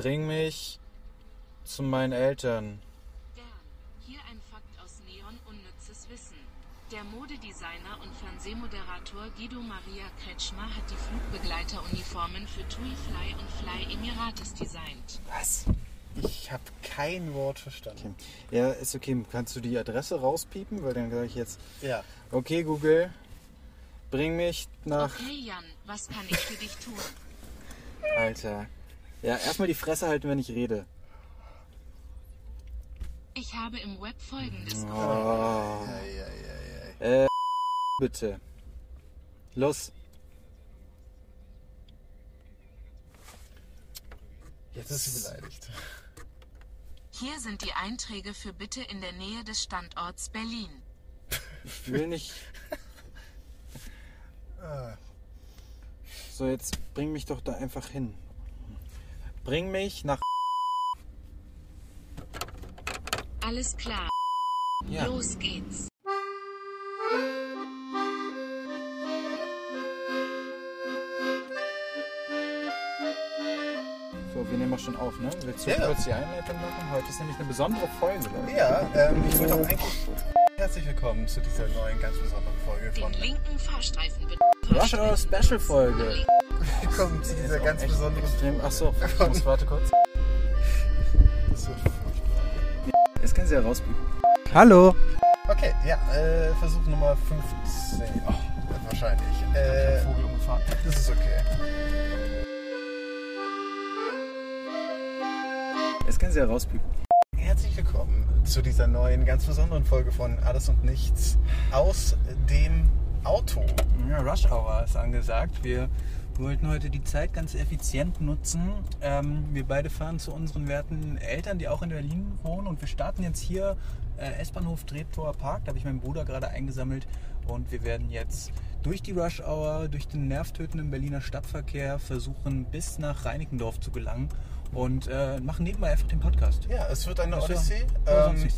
Bring mich zu meinen Eltern. Gern. Hier ein Fakt aus Neon Unnützes Wissen. Der Modedesigner und Fernsehmoderator Guido Maria Kretschmer hat die Flugbegleiteruniformen für TUI Fly und Fly Emirates designt. Was? Ich habe kein Wort verstanden. Ja, ist okay. Kannst du die Adresse rauspiepen? Weil dann sage ich jetzt, Ja. okay Google, bring mich nach... Okay, Jan, was kann ich für dich tun? Alter. Ja, erstmal die Fresse halten, wenn ich rede. Ich habe im Web folgendes gefunden. Oh. Ei, ei, ei, ei. Äh, bitte. Los. Jetzt ist sie beleidigt. Hier sind die Einträge für bitte in der Nähe des Standorts Berlin. Ich will nicht... So, jetzt bring mich doch da einfach hin. Bring mich nach... Alles klar. Ja. Los geht's. So, wir nehmen auch schon auf, ne? Willst du Ja. kurz die Einleitung machen? Heute ist nämlich eine besondere Folge, Leute. Ja, ähm, ich wollte auch eigentlich herzlich willkommen zu dieser neuen, ganz besonderen Folge Den von linken Fahrstreifen bitte. Rush Hour Special Folge. Willkommen zu dieser ganz besonderen Extrem. Achso, ich muss warte kurz. Das wird furchtbar. Jetzt können Sie ja rauspiepen. Hallo. Okay, ja, äh, Versuch Nummer 15. Oh, wahrscheinlich. Äh, Vogel umgefahren. das ist okay. Jetzt können Sie ja rauspiepen. Herzlich willkommen zu dieser neuen, ganz besonderen Folge von Alles und Nichts aus dem Auto. Ja, Rush Hour ist angesagt. Wir wollten heute die Zeit ganz effizient nutzen. Ähm, wir beide fahren zu unseren werten Eltern, die auch in Berlin wohnen. Und wir starten jetzt hier äh, S-Bahnhof Treptower Park. Da habe ich meinen Bruder gerade eingesammelt. Und wir werden jetzt durch die Rush Hour, durch den nervtötenden Berliner Stadtverkehr versuchen, bis nach Reinickendorf zu gelangen. Und äh, machen nebenbei einfach den Podcast. Ja, es wird eine ist ja- Ähm,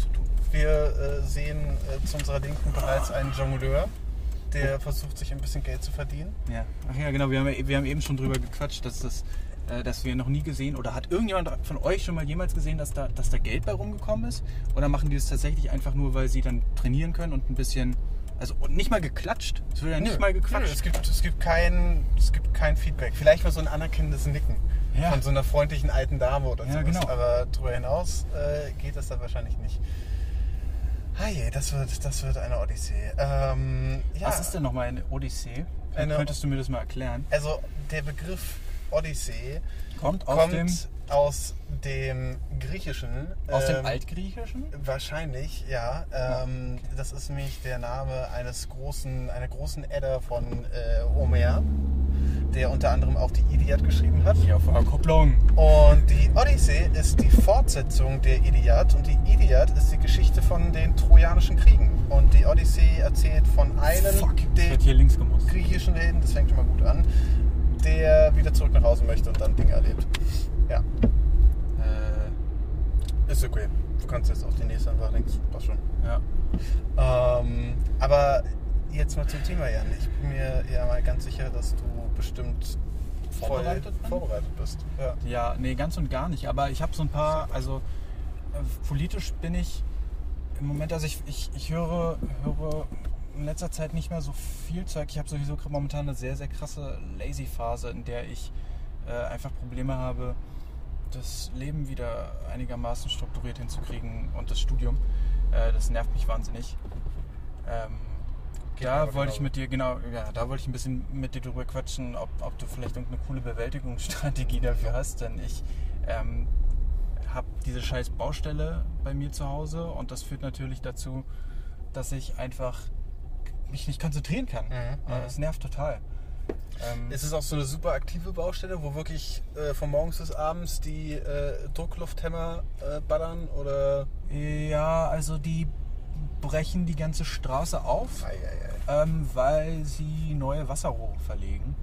wir äh, sehen äh, zu unserer Linken bereits einen Jongleur, der versucht, sich ein bisschen Geld zu verdienen. Ja, ach ja, genau. Wir haben, wir haben eben schon drüber gequatscht, dass das, äh, dass wir noch nie gesehen oder hat irgendjemand von euch schon mal jemals gesehen, dass da, dass da Geld bei rumgekommen ist? Oder machen die das tatsächlich einfach nur, weil sie dann trainieren können und ein bisschen, also und nicht mal geklatscht? Es wird ja nicht Nö, mal nö, gequatscht. Es gibt, es, gibt kein, es gibt kein Feedback. Vielleicht mal so ein anerkennendes Nicken Ja. von so einer freundlichen alten Dame oder Ja, sowas. genau. Aber darüber hinaus äh, geht das dann wahrscheinlich nicht. Hey, das wird, das wird eine Odyssee. Ähm, ja, Was ist denn nochmal eine Odyssee? Eine- Könntest du mir das mal erklären? Also der Begriff Odyssee Kommt aus kommt dem, aus dem Griechischen. aus dem ähm, Altgriechischen? Wahrscheinlich, ja. Ähm, Das ist nämlich der Name eines großen, einer großen Edda von äh, Homer, der unter anderem auch die Iliad geschrieben hat. Ja, auf Kupplung. Und die Odyssee ist die Fortsetzung der Iliad und die Iliad ist die Geschichte von den Trojanischen Kriegen. Und die Odyssee erzählt von einem Fuck, der griechischen Helden, das fängt schon mal gut an, der wieder zurück nach Hause möchte und dann Dinge erlebt. Ja, Äh, ist okay. Du kannst jetzt auf die nächste einfach links, passt schon. ja. Ähm, aber jetzt mal zum Thema, Jan. Ich bin mir ja mal ganz sicher, dass du bestimmt Vorbereitet vorbereitet bist. Ja. Ja, nee, ganz und gar nicht. Aber ich habe so ein paar, also äh, politisch bin ich im Moment, also ich, ich, ich höre, höre in letzter Zeit nicht mehr so viel Zeug. Ich habe sowieso gerade momentan eine sehr, sehr krasse Lazy-Phase, in der ich äh, einfach Probleme habe, das Leben wieder einigermaßen strukturiert hinzukriegen und das Studium. Äh, das nervt mich wahnsinnig. Ähm, da wollte ich genauso. mit dir, genau, ja, da wollte ich ein bisschen mit dir drüber quatschen, ob, ob du vielleicht irgendeine coole Bewältigungsstrategie dafür hast, denn ich ähm, habe diese scheiß Baustelle bei mir zu Hause und das führt natürlich dazu, dass ich einfach mich nicht konzentrieren kann. Mhm, Äh, Das nervt total. Ähm, Ist es auch so eine super aktive Baustelle, wo wirklich äh, von morgens bis abends die äh, Drucklufthämmer äh, ballern oder. ja, also die brechen die ganze Straße auf. Ei, ei, ei. ähm, weil sie neue Wasserrohre verlegen.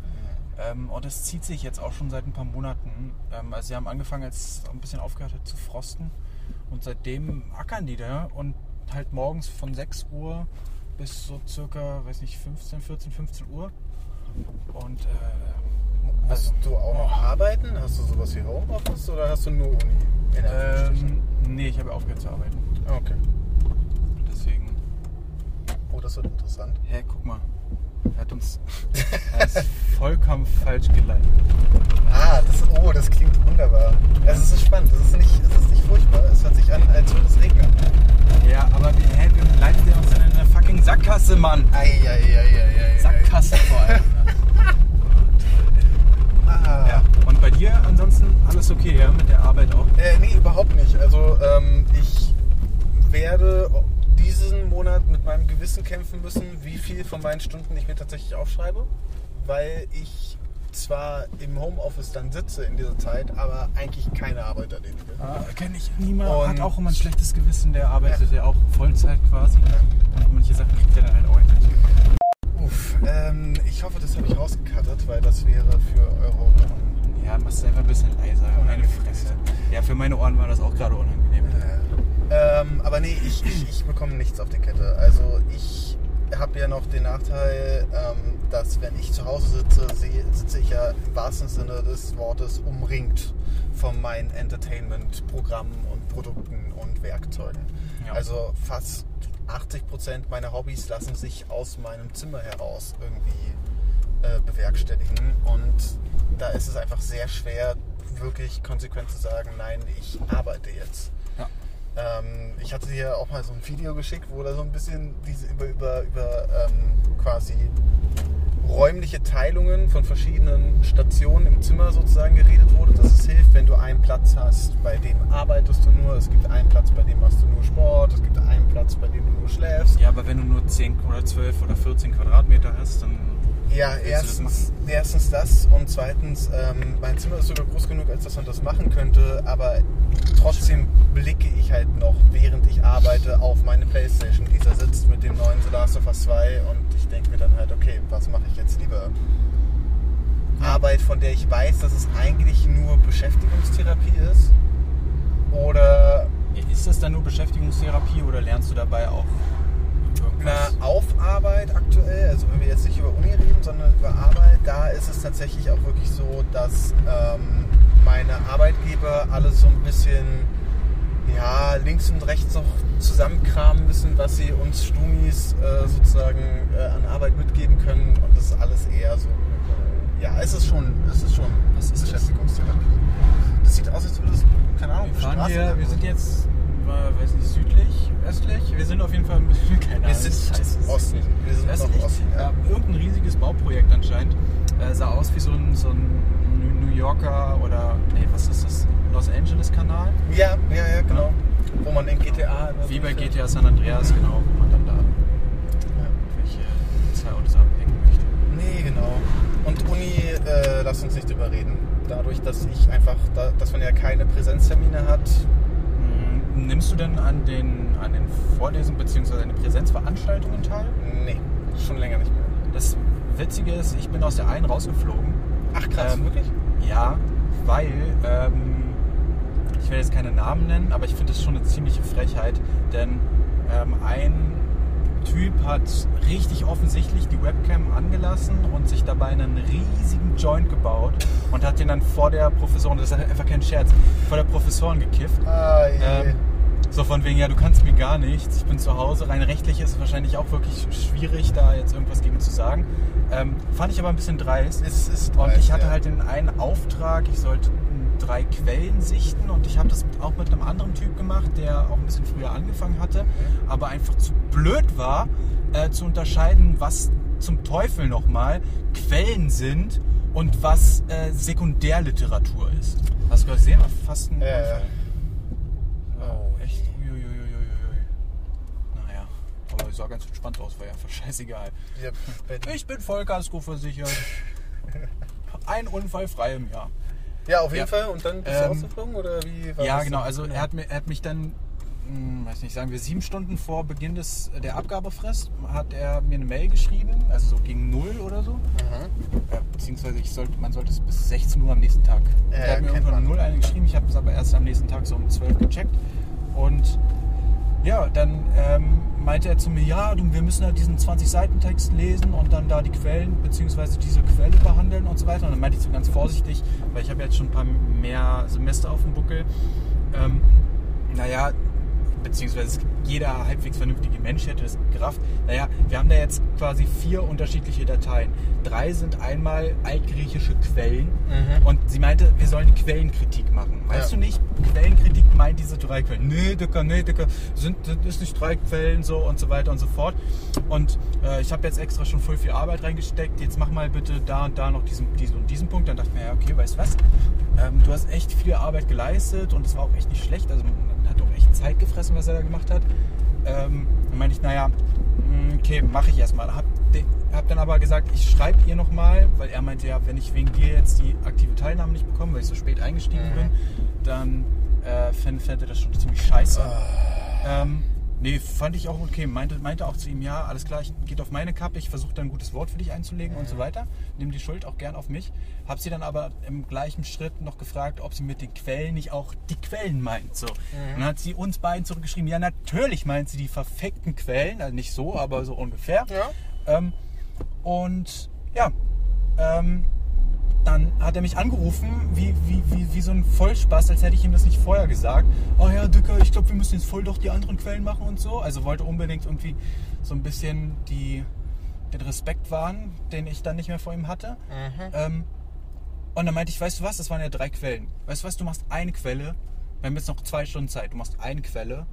Ähm, und es zieht sich jetzt auch schon seit ein paar Monaten. Ähm, also sie haben angefangen, als es ein bisschen aufgehört hat zu frosten. Und seitdem ackern die da und halt morgens von 6 Uhr bis so circa, weiß nicht, 15, 14, 15 Uhr. Und äh, Hast du auch noch Arbeiten? Hast du sowas wie Homeoffice oder hast du nur Uni? Ähm, nee, ich habe aufgehört zu arbeiten. okay. Deswegen. Oh, das wird interessant. Hä, guck mal. Er hat uns er ist vollkommen falsch geleitet. Ah, das, oh, das klingt Gewissen kämpfen müssen, wie viel von meinen Stunden ich mir tatsächlich aufschreibe, weil ich zwar im Homeoffice dann sitze in dieser Zeit, aber eigentlich keine Arbeit erledige. Ah, Kenne ich. Niemand Und- hat auch immer ein schlechtes Gewissen, der arbeitet ja, auch Vollzeit quasi. Und manche Sachen kriegt er dann halt auch nicht. Uff, ähm, ich hoffe, das habe ich rausgekattet, weil das wäre für eure Ohren. Ja, machst du einfach ein bisschen leiser. Meine Fresse. Ja, für meine Ohren war das auch gerade unangenehm. Ähm, aber nee, ich, ich, ich bekomme nichts auf die Kette. Also ich habe ja noch den Nachteil, ähm, dass wenn ich zu Hause sitze, sitze ich ja im wahrsten Sinne des Wortes umringt von meinen Entertainment-Programmen und Produkten und Werkzeugen. Ja. Also fast 80% meiner Hobbys lassen sich aus meinem Zimmer heraus irgendwie äh, bewerkstelligen. Und da ist es einfach sehr schwer, wirklich konsequent zu sagen, nein, ich arbeite jetzt. Ja. Ähm, ich hatte dir auch mal so ein Video geschickt, wo da so ein bisschen diese über, über, über ähm, quasi räumliche Teilungen von verschiedenen Stationen im Zimmer sozusagen geredet wurde, dass es hilft, wenn du einen Platz hast, bei dem arbeitest du nur, es gibt einen Platz, bei dem machst du nur Sport, es gibt einen Platz, bei dem du nur schläfst. Ja, aber wenn du nur 10 oder 12 oder 14 Quadratmeter hast, dann. Ja, erstens, erstens das und zweitens, ähm, mein Zimmer ist sogar groß genug, als dass man das machen könnte, aber trotzdem blicke ich halt noch, während ich arbeite, auf meine Playstation, die da sitzt mit dem neuen The Last of Us 2 und ich denke mir dann halt, okay, was mache ich jetzt lieber? Arbeit, von der ich weiß, dass es eigentlich nur Beschäftigungstherapie ist oder Ist das dann nur Beschäftigungstherapie oder lernst du dabei auch Irgendwas? auf Arbeit aktuell, also wenn wir jetzt nicht über Uni reden, sondern über Arbeit, da ist es tatsächlich auch wirklich so, dass ähm, meine Arbeitgeber alles so ein bisschen ja, links und rechts noch zusammenkramen müssen, was sie uns Stumis äh, sozusagen äh, an Arbeit mitgeben können und das ist alles eher so. Äh, ja, es ist schon, es ist schon Was ist das? Beschäftigungstherapie. Das sieht aus, als würde es, keine Ahnung, Wir fahren hier, wir sind jetzt, äh, weiß nicht, südlich, östlich. Wir sind auf jeden Fall ein bisschen, keine Wir Ahnung, sind scheiße. Osten. Wir sind Östlich, Osten, ja. ja. Irgendein riesiges Bauprojekt anscheinend. Äh, sah aus wie so ein, so ein New- Yorker oder, nee, was ist das? Los Angeles Kanal? Ja, ja, ja, genau. Wo man in GTA. Wie bei. GTA San Andreas, genau, wo man dann da Ja. welche zwei Autos abhängen möchte. Nee, genau. Und Uni, äh, lass uns nicht drüber reden. Dadurch, dass ich einfach, da, dass man ja keine Präsenztermine hat. Mm, Nimmst du denn an den, an den Vorlesungen bzw. an den Präsenzveranstaltungen teil? Nee, schon länger nicht mehr. Das Witzige ist, ich bin aus der einen rausgeflogen. Ach krass, Ähm, wirklich? Ja, weil, ähm, ich will jetzt keine Namen nennen, aber ich finde das schon eine ziemliche Frechheit, denn ähm, ein Typ hat richtig offensichtlich die Webcam angelassen und sich dabei einen riesigen Joint gebaut und hat den dann vor der Professorin, das ist einfach kein Scherz, vor der Professorin gekifft. Ah. Ähm, so von wegen, ja, du kannst mir gar nichts, ich bin zu Hause. Rein rechtlich ist es wahrscheinlich auch wirklich schwierig, da jetzt irgendwas gegen zu sagen. Ähm, fand ich aber ein bisschen dreist. es ist Und ich hatte ja. halt den einen Auftrag, ich sollte drei Quellen sichten und ich habe das auch mit einem anderen Typ gemacht, der auch ein bisschen früher angefangen hatte, aber einfach zu blöd war, äh, zu unterscheiden, was zum Teufel nochmal Quellen sind und was äh, Sekundärliteratur ist. Hast du gesehen? Fast ein. Unfall. Oh, echt? Uiuiuiui. Naja, aber es sah ganz entspannt aus, war ja einfach scheißegal. Ich bin Vollkasko versichert. Ein Unfall frei im Jahr. Ja, auf jeden Ja. Fall. Und dann bist du Ähm, rausgeflogen oder wie war ja, das genau. Also er hat, mir, er hat mich dann, hm, weiß nicht, sagen wir sieben Stunden vor Beginn des, der Abgabefrist, hat er mir eine Mail geschrieben, also so gegen null oder so. Mhm. Ja, beziehungsweise ich sollte, man sollte es bis 16 Uhr am nächsten Tag. Ja, er hat mir irgendwann um null eine geschrieben, ich habe es aber erst am nächsten Tag so um 12 gecheckt. Und ja, dann ähm, meinte er zu mir, ja, du, wir müssen halt diesen 20-Seiten-Text lesen und dann da die Quellen bzw. diese Quelle behandeln und so weiter. Und dann meinte ich so ganz vorsichtig, weil ich habe jetzt schon ein paar mehr Semester auf dem Buckel. Ähm, naja, beziehungsweise jeder halbwegs vernünftige Mensch hätte das gerafft. Naja, wir haben da jetzt quasi vier unterschiedliche Dateien. Drei sind einmal altgriechische Quellen Mhm. und sie meinte, wir sollen die Quellenkritik machen. Weißt Ja. du nicht, Quellenkritik meint diese drei Quellen. Nee, Dicker, nee, Dicker, sind, sind ist nicht drei Quellen so und so weiter und so fort. Und äh, ich habe jetzt extra schon voll viel Arbeit reingesteckt. Jetzt mach mal bitte da und da noch diesen, diesen und diesen Punkt. Dann dachte ich mir, ja, okay, weißt du was? Ähm, du hast echt viel Arbeit geleistet und es war auch echt nicht schlecht. Also man hat Zeit gefressen, was er da gemacht hat. Ähm, dann meinte ich, naja, mh, okay, mache ich erstmal. Hab, hab dann aber gesagt, ich schreibe ihr nochmal, weil er meinte, ja, wenn ich wegen dir jetzt die aktive Teilnahme nicht bekomme, weil ich so spät eingestiegen Mhm. bin, dann äh, fände er das schon ziemlich scheiße. Ah. Ähm, nee, fand ich auch okay. Meinte, meinte auch zu ihm, ja, alles klar, ich geht auf meine Kappe, ich versuche da ein gutes Wort für dich einzulegen und so weiter. Nimm die Schuld auch gern auf mich. Hab sie dann aber im gleichen Schritt noch gefragt, ob sie mit den Quellen nicht auch die Quellen meint. So. Und dann hat sie uns beiden zurückgeschrieben, ja, natürlich meint sie die verfickten Quellen, also nicht so, aber so ungefähr. Ja. Ähm, und ja, ähm, dann hat er mich angerufen, wie, wie, wie, wie so ein Vollspaß, als hätte ich ihm das nicht vorher gesagt. Oh ja, Dicker, ich glaube, wir müssen jetzt voll doch die anderen Quellen machen und so. Also wollte unbedingt irgendwie so ein bisschen die, den Respekt wahren, den ich dann nicht mehr vor ihm hatte. Mhm. Ähm, und dann meinte ich, weißt du was, das waren ja drei Quellen. Weißt du was, du machst eine Quelle, wir haben jetzt noch zwei Stunden Zeit, du machst eine Quelle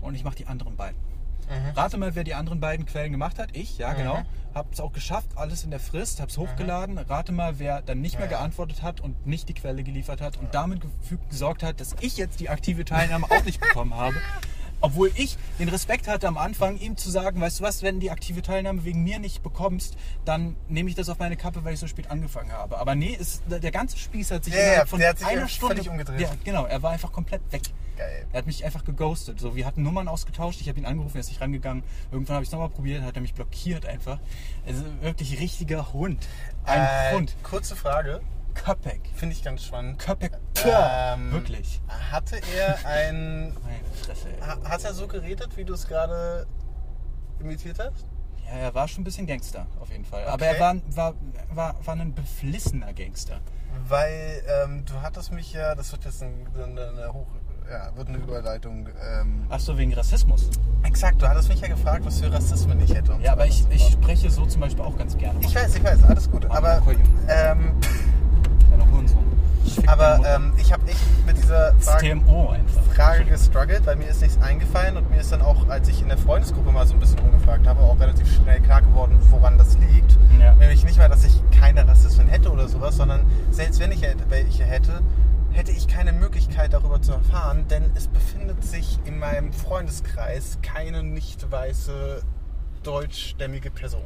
und ich mache die anderen beiden. Mhm. Rate mal, wer die anderen beiden Quellen gemacht hat. Ich, ja genau. Hab's auch geschafft, alles in der Frist, hab's hochgeladen. Rate mal, wer dann nicht mehr geantwortet hat und nicht die Quelle geliefert hat und damit gesorgt hat, dass ich jetzt die aktive Teilnahme auch nicht bekommen habe. Obwohl ich den Respekt hatte am Anfang, ihm zu sagen, weißt du was, wenn die aktive Teilnahme wegen mir nicht bekommst, dann nehme ich das auf meine Kappe, weil ich so spät angefangen habe. Aber nee, ist, der ganze Spieß hat sich Ja, ja, von der sich einer Stunde umgedreht. Ja, genau, er war einfach komplett weg. Geil. Er hat mich einfach geghostet. So, wir hatten Nummern ausgetauscht, ich habe ihn angerufen, er ist nicht rangegangen. Irgendwann habe ich es nochmal probiert, hat er mich blockiert einfach. Also wirklich richtiger Hund. Ein Äh, Hund. Kurze Frage, Köpek. finde ich ganz spannend. Köpek. Ähm, wirklich. Hatte er ein. Meine Fresse. ey. ha- Hat er so geredet, wie du es gerade imitiert hast? Ja, er war schon ein bisschen Gangster, auf jeden Fall. Aber Okay. er war, war, war, war ein beflissener Gangster. Weil ähm, du hattest mich ja, das wird jetzt ein, eine, eine Hoch, ja, wird eine Überleitung. Ähm, Ach so, wegen Rassismus. exakt, du hattest mich ja gefragt, was für Rassismen ich hätte. Ja, aber ich, ich spreche so zum Beispiel auch ganz gerne. ich weiß, ich weiß, alles gut. Aber, ähm, Hurensohn. Aber ähm, ich habe echt mit dieser Frage. Frage gestruggelt, weil mir ist nichts eingefallen und mir ist dann auch, als ich in der Freundesgruppe mal so ein bisschen rumgefragt habe, auch relativ schnell klar geworden, woran das liegt. Ja. Nämlich nicht mal, dass ich keine Rassismen hätte oder sowas, sondern selbst wenn ich welche hätte, hätte ich keine Möglichkeit darüber zu erfahren, denn es befindet sich in meinem Freundeskreis keine nicht weiße deutschstämmige Person.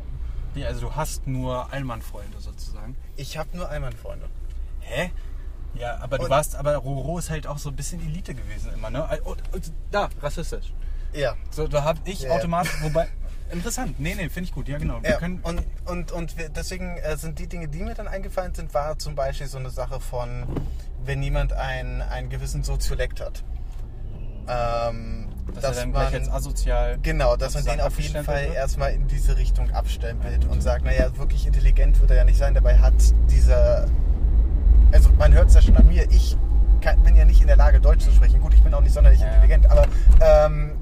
Nee, also du hast nur Allmann-Freunde sozusagen. Ich habe nur Einmannfreunde. Hä? Ja, aber du Und- warst, aber Roro ist halt auch so ein bisschen Elite gewesen immer, ne? Und, und, da, rassistisch. Ja. So, da habe ich Ja. automatisch, wobei, interessant, nee, nee, finde ich gut, ja genau. Ja, können, und, und, und wir, deswegen äh, sind die Dinge, die mir dann eingefallen sind, war zum Beispiel so eine Sache von, wenn jemand ein, einen gewissen Soziolekt hat. Ähm, dass er dann gleich als asozial. Genau, dass man den auf jeden Fall wird. erstmal in diese Richtung abstempelt und sagt, naja, wirklich intelligent wird er ja nicht sein. Dabei hat dieser, also man hört es ja schon an mir, ich kann, bin ja nicht in der Lage, Deutsch zu sprechen. Gut, ich bin auch nicht sonderlich Ja. intelligent, aber, ähm,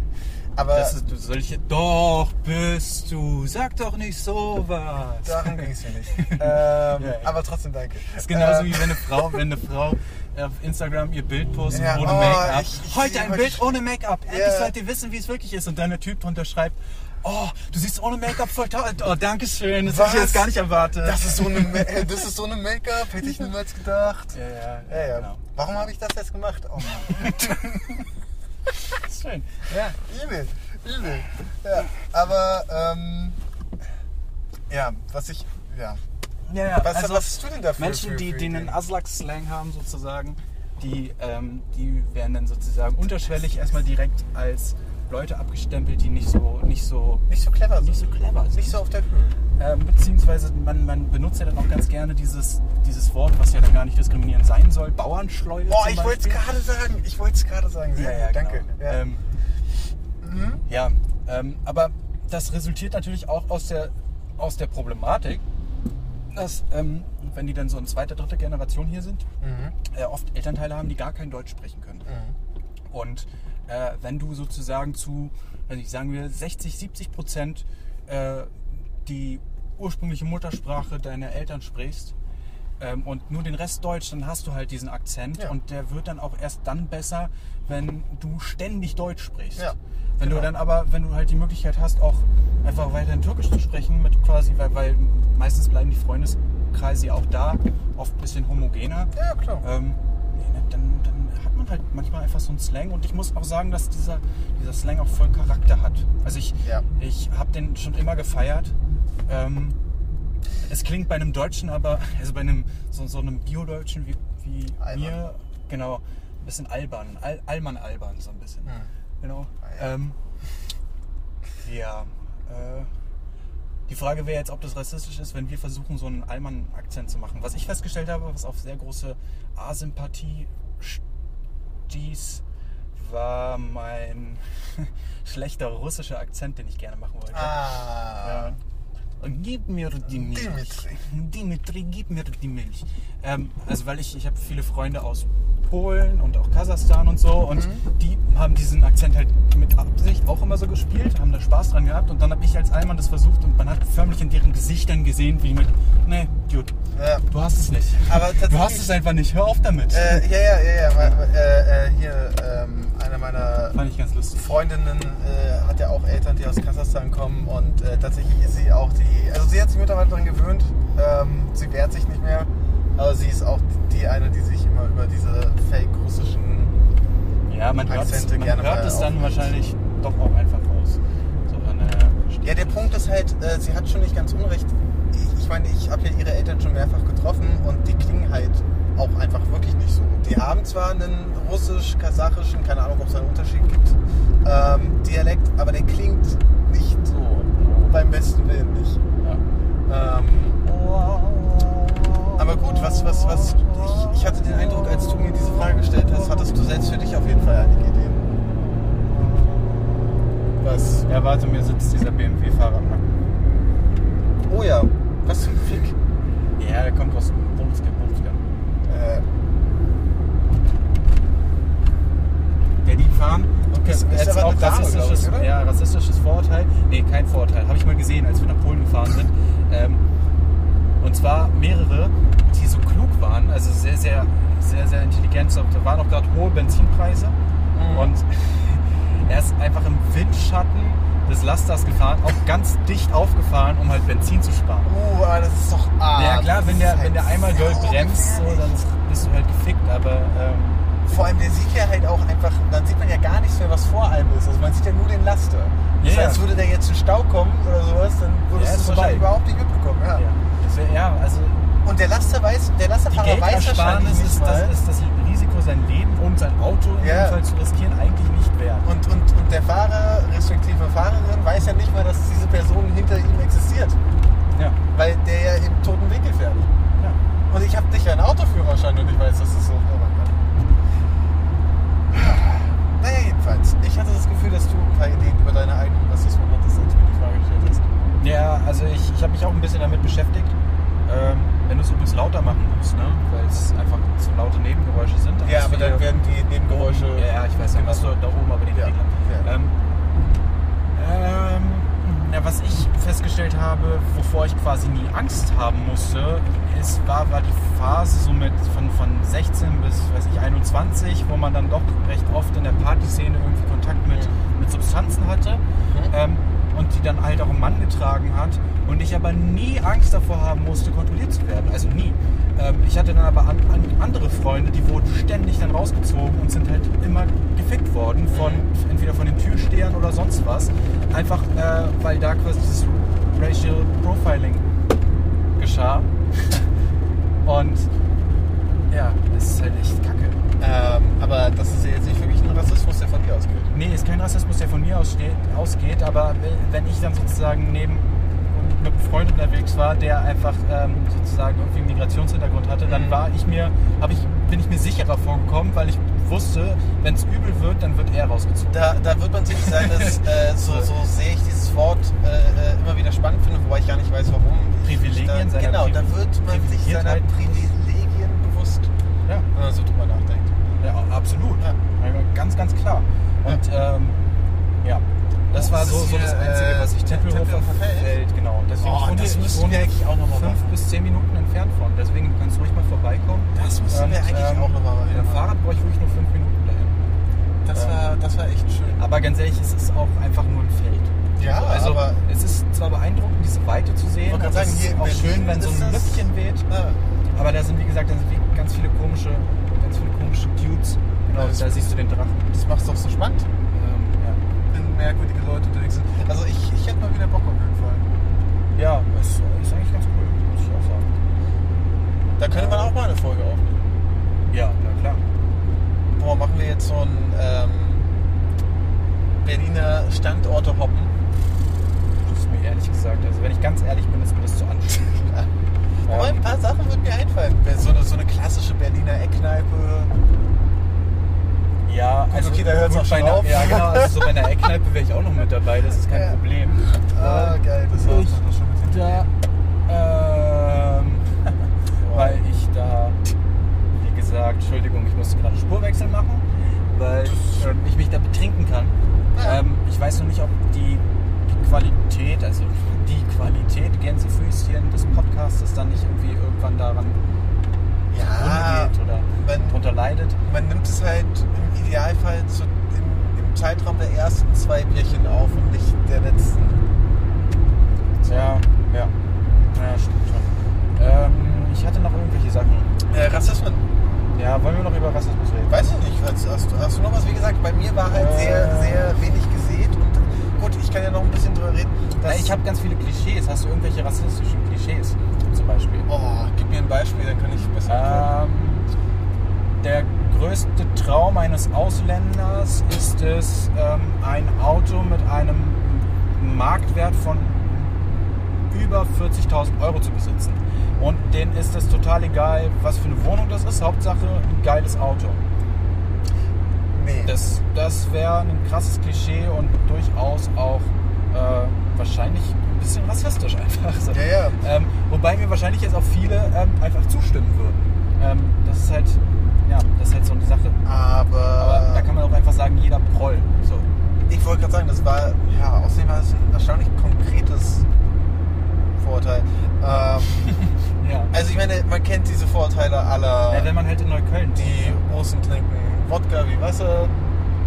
aber Das ist, solche, doch bist du, sag doch nicht sowas. darum ging es mir nicht. Ähm, ja. Aber trotzdem danke. Das ist genauso Ähm, wie wenn eine Frau, wenn eine Frau auf Instagram ihr Bild postet Ja, ohne oh, Make-up. ich Heute ein Bild ohne Make-up. Endlich Ja. sollt ihr wissen, wie es wirklich ist. Und dann der Typ drunter schreibt, oh, du siehst ohne Make-up voll toll. Oh, danke schön. Das hätte ich jetzt gar nicht erwartet. Das ist so eine, Ma- äh, das ist so eine Make-up, hätte ich niemals gedacht. ja, ja, Ja, ja. genau. Warum habe ich das jetzt gemacht? Oh Mann. Schön. Ja. übel, übel. Ja, aber, ähm, ja, was ich, ja. Ja, ja, Was, also was hast du denn dafür? Menschen, für, die, für die einen Ideen? Aslak-Slang haben sozusagen, die, ähm, die werden dann sozusagen unterschwellig erstmal direkt als Leute abgestempelt, die nicht so, nicht so, Nicht so clever sind. nicht so clever sind. Nicht so auf der Höhe. Ähm, beziehungsweise man, man benutzt ja dann auch ganz gerne dieses, dieses Wort, was ja dann gar nicht diskriminierend sein soll, Bauernschleue Boah, zum ich wollte es Beispiel. gerade sagen. Ich wollte es gerade sagen. Sehr Ja, ja, gut, danke. Genau. Ja. Ähm, Ja, ähm, aber das resultiert natürlich auch aus der, aus der Problematik, dass, ähm, wenn die dann so in zweiter, dritter Generation hier sind, äh, oft Elternteile haben, die gar kein Deutsch sprechen können. Und äh, wenn du sozusagen zu, weiß ich, sagen wir 60, 70 Prozent äh, die ursprüngliche Muttersprache deiner Eltern sprichst ähm, und nur den Rest Deutsch, dann hast du halt diesen Akzent Ja. und der wird dann auch erst dann besser, wenn du ständig Deutsch sprichst. Ja, Wenn genau. du dann aber, wenn du halt die Möglichkeit hast, auch einfach weiterhin Türkisch zu sprechen, mit quasi, weil, weil meistens bleiben die Freundeskreise auch da, oft ein bisschen homogener. Ja, klar. Ähm, dann, dann hat man halt manchmal einfach so einen Slang und ich muss auch sagen, dass dieser, dieser Slang auch voll Charakter hat. Also ich, Ja. ich habe den schon immer gefeiert. Ähm, es klingt bei einem Deutschen aber, also bei einem so, so einem Bio-Deutschen wie, wie mir, genau, ein bisschen albern, Al Allmann albern so ein bisschen. Genau. Ah, ja. Ähm, ja. Äh, die Frage wäre jetzt, ob das rassistisch ist, wenn wir versuchen, so einen Allmann-Akzent zu machen. Was ich festgestellt habe, was auf sehr große A-Sympathie stieß, war mein schlechter russischer Akzent, den ich gerne machen wollte. Ah. Ja. Gib mir die Milch. Dimitri. Dimitri, gib mir die Milch. Ähm, also weil ich, ich habe viele Freunde aus Polen und auch Kasachstan und so und die haben diesen Akzent halt mit Absicht auch immer so gespielt, haben da Spaß dran gehabt und dann habe ich als Allmann das versucht und man hat förmlich in deren Gesichtern gesehen, wie mit, nee, Dude, Ja. du hast es nicht. Aber du hast es einfach nicht, hör auf damit. Äh, ja, ja, ja, ja. ma- Äh, äh, hier, ähm, eine meiner Fand ich ganz lustig. Freundinnen äh, hat ja auch Eltern, die aus Kasachstan kommen und äh, tatsächlich ist sie auch die, also sie hat sich mittlerweile daran gewöhnt, ähm, sie wehrt sich nicht mehr, aber sie ist auch die eine, die sich immer über diese fake-russischen, Ja, man Akzente man gerne hört es dann aufnimmt. wahrscheinlich doch auch einfach raus. So der ja der Punkt ist halt, äh, sie hat schon nicht ganz unrecht, ich, ich meine, ich habe ja ihre Eltern schon mehrfach getroffen und die klingen halt auch einfach wirklich nicht so. Die haben zwar einen russisch-kasachischen, keine Ahnung, ob es einen Unterschied gibt, ähm, Dialekt, aber der klingt nicht so, beim besten Willen nicht. Ja. Ähm, aber gut, was, was, was, ich, ich hatte den Eindruck, als du mir diese Frage gestellt hast, hattest du selbst für dich auf jeden Fall einige Ideen. Was? Ja, warte, mir sitzt dieser BMW-Fahrer am Nacken. Oh ja, was zum Fick. Ja, der kommt aus Polska, Polska. Äh, Der die fahren. Okay, Ist- auch eine Dame, rassistisches, glaub ich, oder? ja, rassistisches Vorurteil. Nee, kein Vorurteil. Habe ich mal gesehen, als wir nach Polen gefahren sind. Ähm, und zwar mehrere, die so klug waren, also sehr, sehr, sehr, sehr intelligent. Da waren auch gerade hohe Benzinpreise. Mhm. Und er ist einfach im Windschatten des Lasters gefahren, auch ganz dicht aufgefahren, um halt Benzin zu sparen. oh, aber das ist doch. Ah, ja klar, wenn der, halt wenn der einmal doll bremst, so, dann bist du halt gefickt. Aber ähm, Vor allem, der sieht ja halt auch einfach, dann sieht man ja gar nichts mehr, was vor einem ist. Also man sieht ja nur den Laster. Das ja. heißt, würde der jetzt in Stau kommen oder sowas, dann würdest Ja, du es wahrscheinlich überhaupt nicht mitbekommen. Ja. ja, ja also Und der Laster weiß, der Lasterfahrer weiß wahrscheinlich ist das, ist das Risiko, sein Leben und sein Auto in Ja. Fall zu riskieren, eigentlich nicht wert. Und, und, und der Fahrer, respektive Fahrerin, weiß ja nicht mal, dass diese Person hinter ihm existiert. Ja. Weil der ja im toten Winkel fährt. ja. Und ich habe nicht einen Autoführerschein und ich weiß, dass das so Gott. Naja, jedenfalls. Ich hatte das Gefühl, dass du ein paar Ideen über deine eigenen Rassismus hattest, als du mir die Frage gestellt hast. Ja, also ich, ich habe mich auch ein bisschen damit beschäftigt. Ähm, wenn du es übrigens lauter machen musst, ne? weil es einfach zu laute Nebengeräusche sind. Ja, aber dann werden die Nebengeräusche. oben- Ja, ich weiß, dann hast du da oben aber die Ja, Regler. ja. Ähm, ähm, ja, was ich festgestellt habe, wovor ich quasi nie Angst haben musste, ist, war, war die Phase so mit von, von 16 bis weiß ich, 21, wo man dann doch recht oft in der Partyszene irgendwie Kontakt mit, mit Substanzen hatte. Ähm, und die dann halt auch ein Mann getragen hat und ich aber nie Angst davor haben musste, kontrolliert zu werden. Also nie. Ähm, ich hatte dann aber an, an andere Freunde, die wurden ständig dann rausgezogen und sind halt immer gefickt worden von entweder von den Türstehern oder sonst was. Einfach äh, weil da quasi dieses Racial Profiling geschah. und ja, das ist halt echt kacke. Ähm, aber das ist ja jetzt nicht wirklich ein Rassismus, der von dir ausgeht. Nee, ist kein Rassismus, der von mir aussteht, ausgeht, aber wenn ich dann sozusagen neben mit einem Freund unterwegs war, der einfach ähm, sozusagen irgendwie einen Migrationshintergrund hatte, dann Mhm. war ich mir, ich, bin ich mir sicherer vorgekommen, weil ich wusste, wenn es übel wird, dann wird er rausgezogen. Da, da wird man sich seines, äh, so, so sehe ich dieses Wort äh, äh, immer wieder spannend finde, wobei ich gar nicht weiß, warum. Privilegien da, Genau, da wird man sich seiner. Privilegien bewusst, Ja, wenn man so drüber nachdenkt. Absolut. Ja. Ganz, ganz klar. Und ähm, ja, das war so, so das Einzige, äh, was ich Tempelhofer Tempelhofer Feld? Genau. Deswegen Oh, das ich müssten wohne wir eigentlich auch noch mal fünf machen. bis zehn Minuten entfernt von. Deswegen kannst du ruhig mal vorbeikommen. Das müssen wir eigentlich auch noch mal Mit dem machen. Fahrrad brauche ich wirklich nur fünf Minuten dahin. Das war, das war echt schön. Aber ganz ehrlich, es ist auch einfach nur ein Feld. Ja, also aber es ist zwar beeindruckend, diese Weite zu sehen. und gerade sagen, hier auch schön, wenn so ein Lüftchen weht. ja, Aber da sind, wie gesagt, da sind ganz viele komische, ganz viele komische Dudes. Genau, Ja, das- da siehst du den Drachen. das macht es doch so spannend, Ähm, wenn merkwürdige Leute unterwegs sind. Also ich, ich hätte mal wieder Bock auf jeden Fall. ja. ja, es ist eigentlich ganz cool, muss ich auch sagen. Da könnte man auch mal eine Folge aufnehmen. Ja, na klar. Boah, machen wir jetzt so ein ähm, Berliner Standorte hoppen. Das ist mir ehrlich gesagt, also wenn ich ganz ehrlich bin, ist mir das zu anstrengend. Aber ein paar Sachen würden mir einfallen. So eine, so eine klassische Berliner Eckkneipe. Okay, da hört's gut, auch schon auf. Ja, genau, also so bei einer Eckkneipe wäre ich auch noch mit dabei, das ist kein Ja. Problem. Ah, geil, das war's dann schon mit da, ähm, weil ich da, wie gesagt, Entschuldigung, ich musste gerade Spurwechsel machen, weil ähm, ich mich da betrinken kann. Ja. Ähm, ich weiß noch nicht, ob die, die Qualität, also die Qualität Gänsefüßchen des Podcasts dann nicht irgendwie irgendwann daran Ja, geht oder man, drunter leidet. man nimmt es halt im Idealfall zu, im, im Zeitraum der ersten zwei Bierchen auf und nicht der letzten. Ja, ja. Ja, stimmt schon. Ähm, ich hatte noch irgendwelche Sachen. Äh, Rassismen, Ja, wollen wir noch über Rassismus reden? weiß ich nicht. Hast, hast, du- hast du noch was? Wie gesagt, bei mir war halt Äh. sehr, sehr wenig gesät und gut, ich kann ja noch ein bisschen drüber reden. Ja, ich habe ganz viele Klischees. Hast du irgendwelche rassistischen Klischees zum Beispiel? Oh, gib mir ein Beispiel, dann kann ich besser. Ähm, der größte Traum eines Ausländers ist es, ähm, ein Auto mit einem Marktwert von über 40.000 Euro zu besitzen. Und denen ist es total egal, was für eine Wohnung das ist. Hauptsache ein geiles Auto. Nee. Das, das wäre ein krasses Klischee und durchaus auch äh, wahrscheinlich ein bisschen rassistisch einfach. So. ja, ja. Ähm, wobei mir wahrscheinlich jetzt auch viele ähm, einfach zustimmen würden. Ähm, das ist halt, ja, das ist halt so eine Sache. Aber, Aber da kann man auch einfach sagen, jeder Proll. So. ich wollte gerade sagen, das war, ja, außerdem war es ein erstaunlich konkretes Vorurteil. Ähm, Ja. also ich meine, man kennt diese Vorurteile aller, ja. Wenn man halt in Neukölln die Russen trinken Wodka wie Wasser,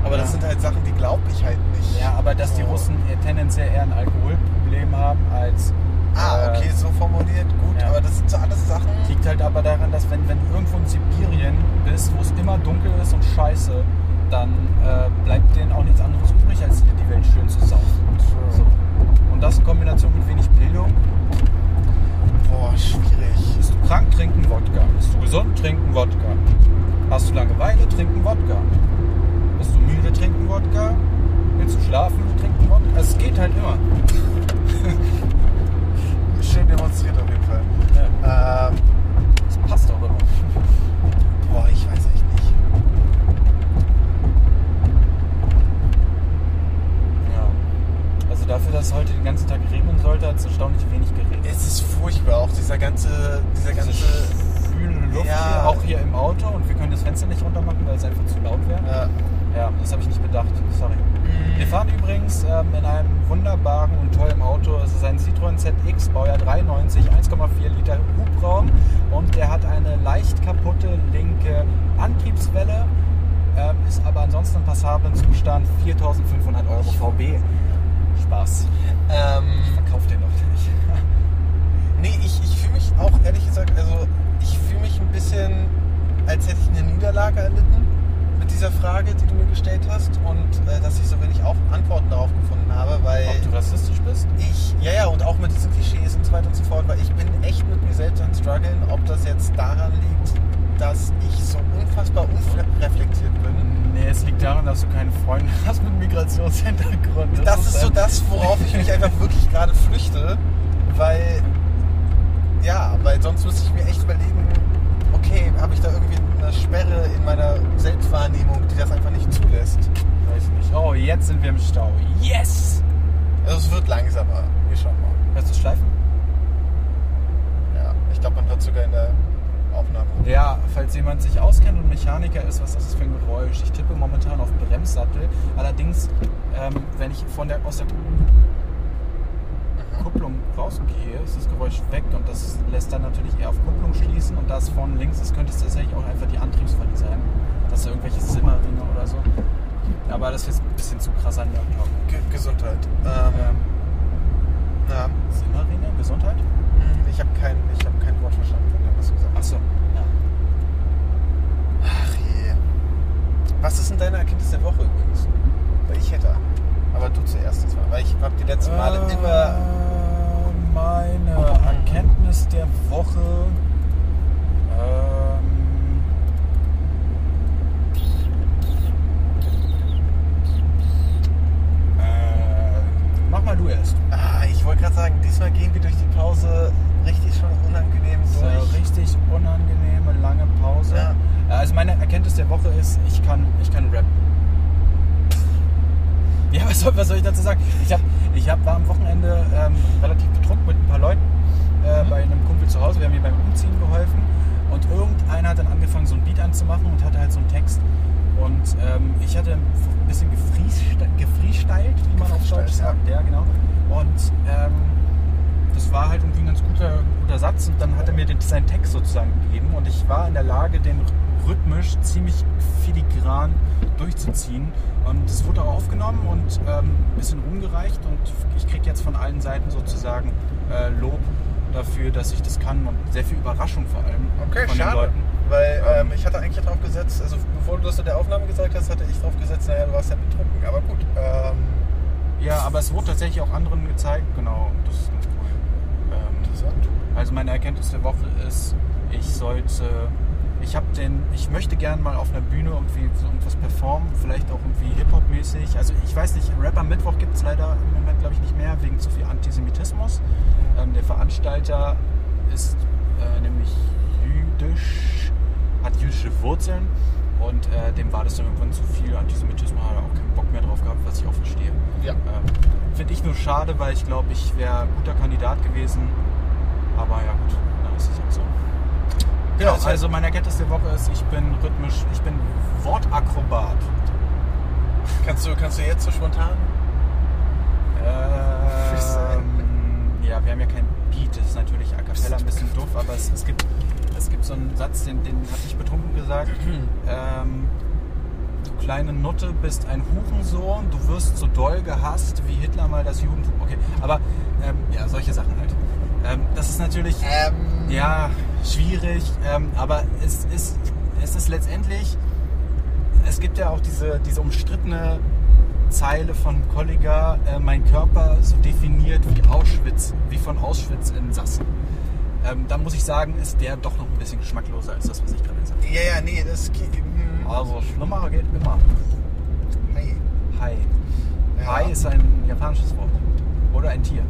aber das Ja. sind halt Sachen, die glaube ich halt nicht. Ja, aber dass die So. Russen eher tendenziell eher ein Alkoholproblem haben als. Ah, äh, okay, so formuliert, gut, ja. aber das sind so alles Sachen. Liegt halt aber daran, dass wenn, wenn du irgendwo in Sibirien bist, wo es immer dunkel ist und scheiße, dann äh, bleibt denen auch nichts anderes übrig, als dir die Welt schön zu saufen. So. Und das in Kombination mit wenig Bildung. Boah, schwierig. Bist du krank, trinken Wodka. Bist du gesund, trinken Wodka. Hast du Langeweile, trinken Wodka. Bist du müde, trinken Wodka. Willst du schlafen, trinken Wodka. Also es geht halt immer. Schön demonstriert auf jeden Fall. Ja. Ähm, Das passt auch immer. boah, ich weiß echt nicht. Ja. Also dafür, dass es heute den ganzen Tag regnen sollte, hat es erstaunlich wenig geregnet. Es ist furchtbar, auch dieser ganze, dieser ganze. Luft Ja. hier, auch hier im Auto und wir können das Fenster nicht runter machen, weil es einfach zu laut wäre. Ja. Ja, das habe ich nicht bedacht, sorry. Wir fahren übrigens ähm, in einem wunderbaren und tollen Auto. Es ist ein Citroën ZX, Baujahr 93, 1,4 Liter Hubraum und der hat eine leicht kaputte linke Antriebswelle, ähm, ist aber ansonsten im passablen Zustand 4500 Euro VB. Spaß. Ähm, Verkauft den doch nicht. nee, ich, ich fühle mich auch ehrlich gesagt, also ich fühle mich ein bisschen, als hätte ich eine Niederlage erlitten dieser Frage, die du mir gestellt hast und äh, dass ich so wenig auf Antworten darauf gefunden habe, weil Ob du rassistisch bist? ich, ja, ja, und auch mit diesen Klischees und so weiter und so fort, weil ich bin echt mit mir selbst am struggeln, ob das jetzt daran liegt, dass ich so unfassbar unreflektiert bin. Nee, es liegt daran, dass du keine Freunde hast mit Migrationshintergrund. Das ist so das, worauf ich mich einfach wirklich gerade flüchte, weil, ja, weil sonst müsste ich mir echt überlegen, okay, habe ich da irgendwie eine Sperre in meiner Selbstwahrnehmung, die das einfach nicht zulässt. Weiß nicht. Oh, jetzt sind wir im Stau. Yes! Also es wird langsamer. Wir schauen mal. Hörst du Schleifen? Ja, ich glaube, man hört sogar in der Aufnahme. Ja, falls jemand sich auskennt und Mechaniker ist, was ist das für ein Geräusch? Ich tippe momentan auf Bremssattel. Allerdings, ähm, wenn ich von der, aus der Kupplung rausgehe, ist das Geräusch weg und das lässt dann natürlich eher auf Kupplung schließen und da es vorne links ist, könnte es tatsächlich auch einfach die Antriebsfalle sein. Dass da irgendwelche Zimmerringe oder so. Aber das ist ein bisschen zu krass an. Ge Gesundheit. Ähm, Ähm, ja. Zimmerringe? Gesundheit? Hm, Ich habe kein, ich hab kein Wort verstanden von dem, was du gesagt hast. Achso. Ja. Ach je. Was ist denn deine Erkenntnis der Woche übrigens? Weil ich hätte. Aber du zuerst jetzt mal. Weil ich habe die letzten Male Äh, immer. Meine Erkenntnis der Woche. Ähm, äh, mach mal du erst. Ah, ich wollte gerade sagen, diesmal gehen wir durch die Pause richtig schon unangenehm durch. richtig unangenehme, lange Pause. Ja. Äh, Also meine Erkenntnis der Woche ist, ich kann, ich kann rappen. Ja, was soll, was soll ich dazu sagen? Ich, hab, ich hab, war am Wochenende ähm, relativ betrunken mit ein paar Leuten äh, bei einem Kumpel zu Hause. Wir haben ihm beim Umziehen geholfen. Und irgendeiner hat dann angefangen, so ein Beat anzumachen und hatte halt so einen Text. Und ähm, ich hatte ein bisschen gefreestylt, wie man auf Deutsch sagt. Ja, genau. Und ähm, das war halt irgendwie ein ganz guter, guter Satz und dann hat er mir den, seinen Text sozusagen gegeben und ich war in der Lage, den rhythmisch ziemlich filigran durchzuziehen und es wurde auch aufgenommen und ähm, ein bisschen rumgereicht und ich kriege jetzt von allen Seiten sozusagen äh, Lob dafür, dass ich das kann und sehr viel Überraschung vor allem Okay, von den schade. Leuten. Weil Ähm, ähm, ich hatte eigentlich drauf gesetzt, also bevor du das in der Aufnahme gesagt hast, hatte ich drauf gesetzt, naja, du warst ja betrunken. Aber gut. Ähm, Ja, aber es wurde tatsächlich auch anderen gezeigt, genau, das ist ganz cool. Ähm, interessant. Also meine Erkenntnis der Woche ist, ich sollte, ich habe den, ich möchte gern mal auf einer Bühne irgendwie so irgendwas performen, vielleicht auch irgendwie Hip-Hop-mäßig. Also ich weiß nicht, Rap am Mittwoch gibt es leider im Moment glaube ich nicht mehr, wegen zu viel Antisemitismus. Ähm, der Veranstalter ist äh, nämlich jüdisch, hat jüdische Wurzeln und äh, dem war das dann irgendwann zu viel Antisemitismus, hat er auch keinen Bock mehr drauf gehabt, was ich auch verstehe. Ja. Ähm, Finde ich nur schade, weil ich glaube, ich wäre ein guter Kandidat gewesen. Aber ja gut, dann ist es halt so. Genau, also- also meine Erkenntnis der Woche ist, ich bin rhythmisch, ich bin Wortakrobat. Kannst du, kannst du jetzt so spontan? Ähm, ja, wir haben ja kein Beat, das ist natürlich a cappella ein bisschen doof, aber es, es, gibt, es gibt so einen Satz, den, den hatte ich betrunken gesagt. ähm, du kleine Nutte bist ein Hurensohn, du wirst so doll gehasst wie Hitler mal das Judentum. Okay, aber ähm, ja, solche Sachen halt. Ähm, das ist natürlich Ähm, ja schwierig, ähm, aber es ist, es ist letztendlich, es gibt ja auch diese, diese umstrittene Zeile von Kollega, äh, mein Körper so definiert wie Auschwitz, wie von Auschwitz in Sassen. Ähm, da muss ich sagen, ist der doch noch ein bisschen geschmackloser als das, was ich gerade gesagt Ja, ja, nee, das geht. hm, habe. Also schlimmer geht immer. Hey. Hai. Ja. Hai ist ein japanisches Wort. Oder ein Tier.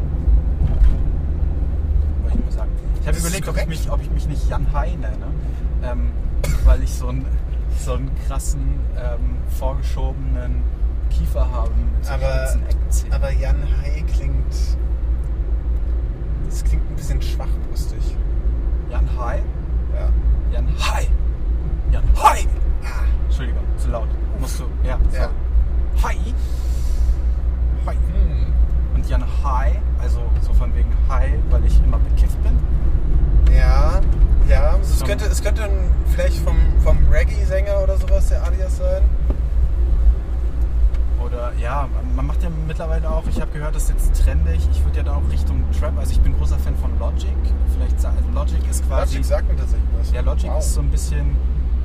Ich mal sagen. Ich habe überlegt, ob ich, mich, ob ich mich nicht Jan Hai nenne. Ähm, weil ich so einen, so einen krassen, ähm, vorgeschobenen Kiefer habe mit so Aber, Eckzähnen. aber Jan Hai klingt. Das klingt ein bisschen schwachbrüstig. Jan Hai? Ja. Jan Hai! Jan Hai! Entschuldigung, zu laut. Musst du, ja, Ah. Ja. Hai! Hai! Hm. Und Jan Hai, also so von wegen Hai, weil ich immer bekifft bin. Ja, ja. Es So. könnte, es könnte ein, vielleicht vom, vom Reggae-Sänger oder sowas der Alias sein. Oder ja, man macht ja mittlerweile auch, ich habe gehört, das ist jetzt trendig. Ich würde ja da auch Richtung Trap, also ich bin großer Fan von Logic. Vielleicht also Logic ist quasi. Logic sagt mir tatsächlich was. Ja, Logic Wow. ist so ein bisschen,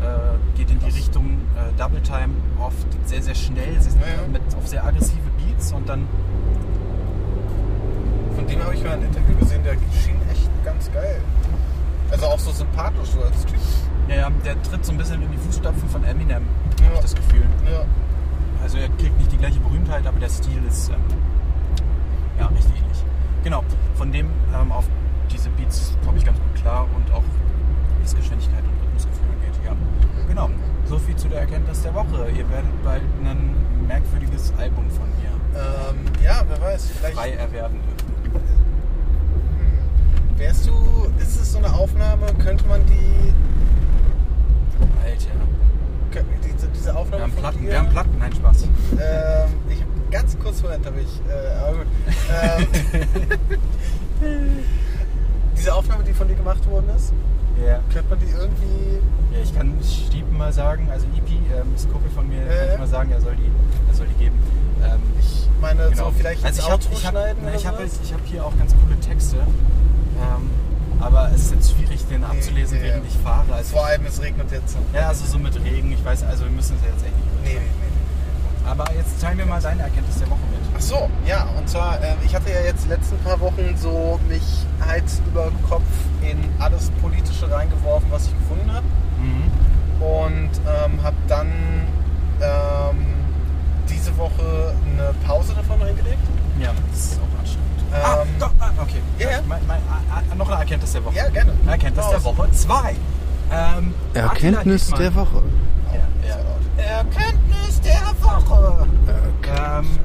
äh, geht in die Richtung äh, Double Time, oft sehr, sehr schnell, sehr, Ja, ja. mit auf sehr aggressive Beats und dann, Von dem habe ich mal ein Interview gesehen, der schien echt ganz geil. Also auch so sympathisch so als Typ. ja, ja, der tritt so ein bisschen in die Fußstapfen von Eminem, Ja. habe ich das Gefühl. Ja. Also er kriegt nicht die gleiche Berühmtheit, aber der Stil ist ähm, ja recht ähnlich. Genau. von dem ähm, auf diese Beats komme ich ganz gut klar und auch was Geschwindigkeit und Rhythmusgefühl angeht. Ja, genau. So viel zu der Erkenntnis der Woche. Ihr werdet bald ein merkwürdiges Album von mir Ähm, ja, wer weiß, vielleicht frei erwerben dürfen. Wärst du, ist es so eine Aufnahme, könnte man die, Alter. diese, diese Wir Aufnahme haben von Platten, dir, wir haben Platten, nein Spaß. Ähm, ich ganz kurz vorhin habe ich, äh, aber gut. Ähm, diese Aufnahme, die von dir gemacht worden ist, Ja. könnte man die irgendwie, Ja, ich kann Stiepen mal sagen, also EP, ähm, ist Kumpel von mir, Ja, kann ich mal sagen, er soll die, er soll die geben. Ähm, ich meine, so vielleicht also ich habe Outro ich hab, schneiden na, ich hab, ich hab hier auch ganz coole Texte, ähm, aber es ist jetzt schwierig, den abzulesen, nee, während ja. ich fahre. Also Vor allem, es regnet jetzt. ja, also so mit Regen, ich weiß, also wir müssen es ja jetzt echt nicht Nee, nee, nee. Aber jetzt teilen wir mal deine Erkenntnis der Woche mit. Ach so, ja, und zwar, äh, ich hatte ja jetzt die letzten paar Wochen so mich Hals über Kopf in alles Politische reingeworfen, was ich gefunden habe. Mhm. Und ähm, habe dann ähm, diese Woche eine Pause davon eingelegt. Ja, das ist auch anstrengend. Ah, Ähm, doch, ah, okay. ja, ja. Mein, mein, ah, ah, noch eine Erkenntnis der Woche. Ja, gerne. Erkenntnis der Raus. Woche 2. Ähm, Erkenntnis der Woche. Ja, ja. Erkenntnis der Woche. Ähm,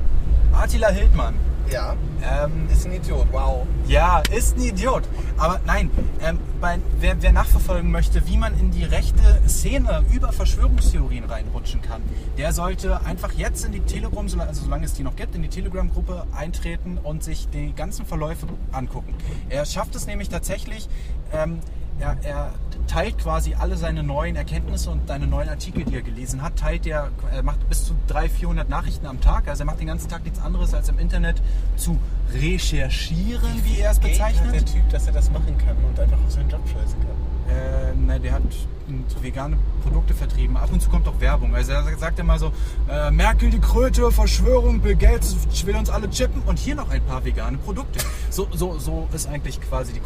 Attila Hildmann. Ja, Ähm, ist ein Idiot, wow. ja, ist ein Idiot. Aber nein, ähm, bei, wer, wer nachverfolgen möchte, wie man in die rechte Szene über Verschwörungstheorien reinrutschen kann, der sollte einfach jetzt in die Telegram, also solange es die noch gibt, in die Telegram-Gruppe eintreten und sich die ganzen Verläufe angucken. Er schafft es nämlich tatsächlich, ähm, er, er teilt quasi alle seine neuen Erkenntnisse und seine neuen Artikel, die er gelesen hat, teilt er, er macht bis zu 300, 400 Nachrichten am Tag. Also er macht den ganzen Tag nichts anderes, als im Internet zu recherchieren, wie er es Geld hat bezeichnet. der Typ, dass er das machen kann und einfach auf seinen Job scheißen kann. Äh, na, der hat m, so vegane Produkte vertrieben. Ab und zu kommt auch Werbung. Also er sagt immer so, äh, Merkel die Kröte, Verschwörung, Bill Gates will uns alle chippen und hier noch ein paar vegane Produkte. So, so, so ist eigentlich quasi die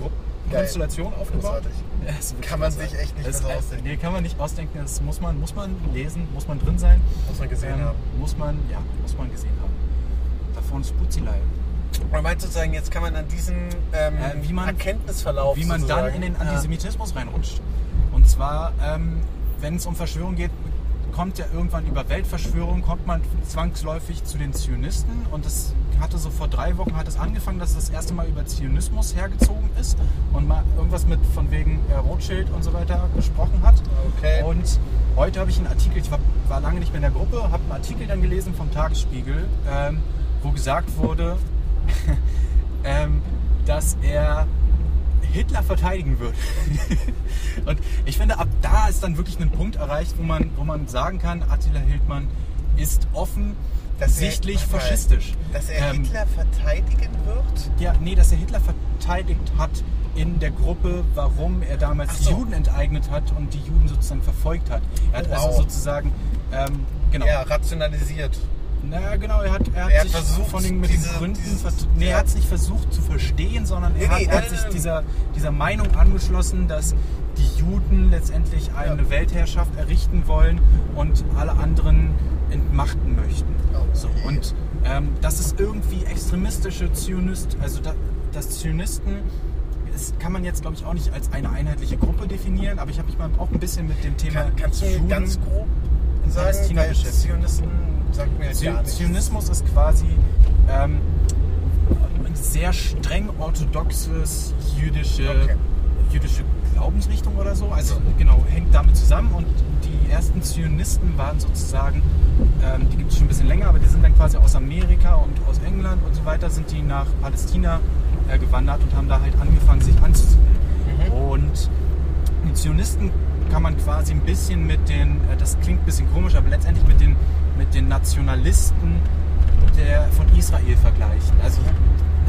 Gruppenkonstellation aufgebaut. Ja, wirklich Kann man sich echt nicht Das ausdenken. Nee, kann man nicht ausdenken. Das muss man, muss man lesen, muss man drin sein. Muss man gesehen Ähm, haben. Muss man, ja, muss man gesehen haben. Da vorne ist Putzilei. Man meint sozusagen, jetzt kann man an diesen ähm, Äh, wie man- Erkenntnisverlauf wie man dann sozusagen- in den Ja. Antisemitismus reinrutscht. Und zwar, ähm, wenn es um Verschwörung geht, kommt ja irgendwann über Weltverschwörung, kommt man zwangsläufig zu den Zionisten. Und das hatte so vor drei Wochen hat es angefangen, dass das erste Mal über Zionismus hergezogen ist und mal irgendwas mit von wegen äh, Rothschild und so weiter gesprochen hat. Okay. Und heute habe ich einen Artikel, ich war, war lange nicht mehr in der Gruppe, habe einen Artikel dann gelesen vom Tagesspiegel, ähm, wo gesagt wurde, ähm, dass er Hitler verteidigen würde. und ich finde, ab da ist dann wirklich ein Punkt erreicht, wo man, wo man sagen kann, Attila Hildmann ist offensichtlich Dass er- faschistisch. Dass er Ähm, Hitler verteidigen wird? ja, nee, dass er Hitler verteidigt hat in der Gruppe, warum er damals so. Juden enteignet hat und die Juden sozusagen verfolgt hat. Er hat also wow. sozusagen, ähm, genau. Ja, rationalisiert. Na genau, er hat, er Er hat sich versucht, von den, mit diese- den Gründen, dieses- nee, er hat es nicht versucht zu verstehen, sondern Nee, er hat, nee, er hat sich dieser, dieser Meinung angeschlossen, dass die Juden letztendlich eine Ja. Weltherrschaft errichten wollen und alle anderen entmachten möchten. Oh, so, je. und ähm, das ist irgendwie extremistische Zionist, also da, das Zionisten das kann man jetzt, glaube ich, auch nicht als eine einheitliche Gruppe definieren, aber ich habe mich mal auch ein bisschen mit dem Thema Kann, kannst du Juden ganz grob sagen, Palästina. Zionisten sagt mir gar Zio- nichts. Zionismus ist quasi ähm, eine sehr streng orthodoxes jüdische, Okay. jüdische Glaubensrichtung oder so. Also genau, hängt damit zusammen. Und die ersten Zionisten waren sozusagen, ähm, die gibt es schon ein bisschen länger, aber die sind dann quasi aus Amerika und aus England und so weiter, sind die nach Palästina äh, gewandert und haben da halt angefangen, sich anzusiedeln. Mhm. Und die Zionisten kann man quasi ein bisschen mit den, äh, das klingt ein bisschen komisch, aber letztendlich mit den, mit den Nationalisten der, von Israel vergleichen. Also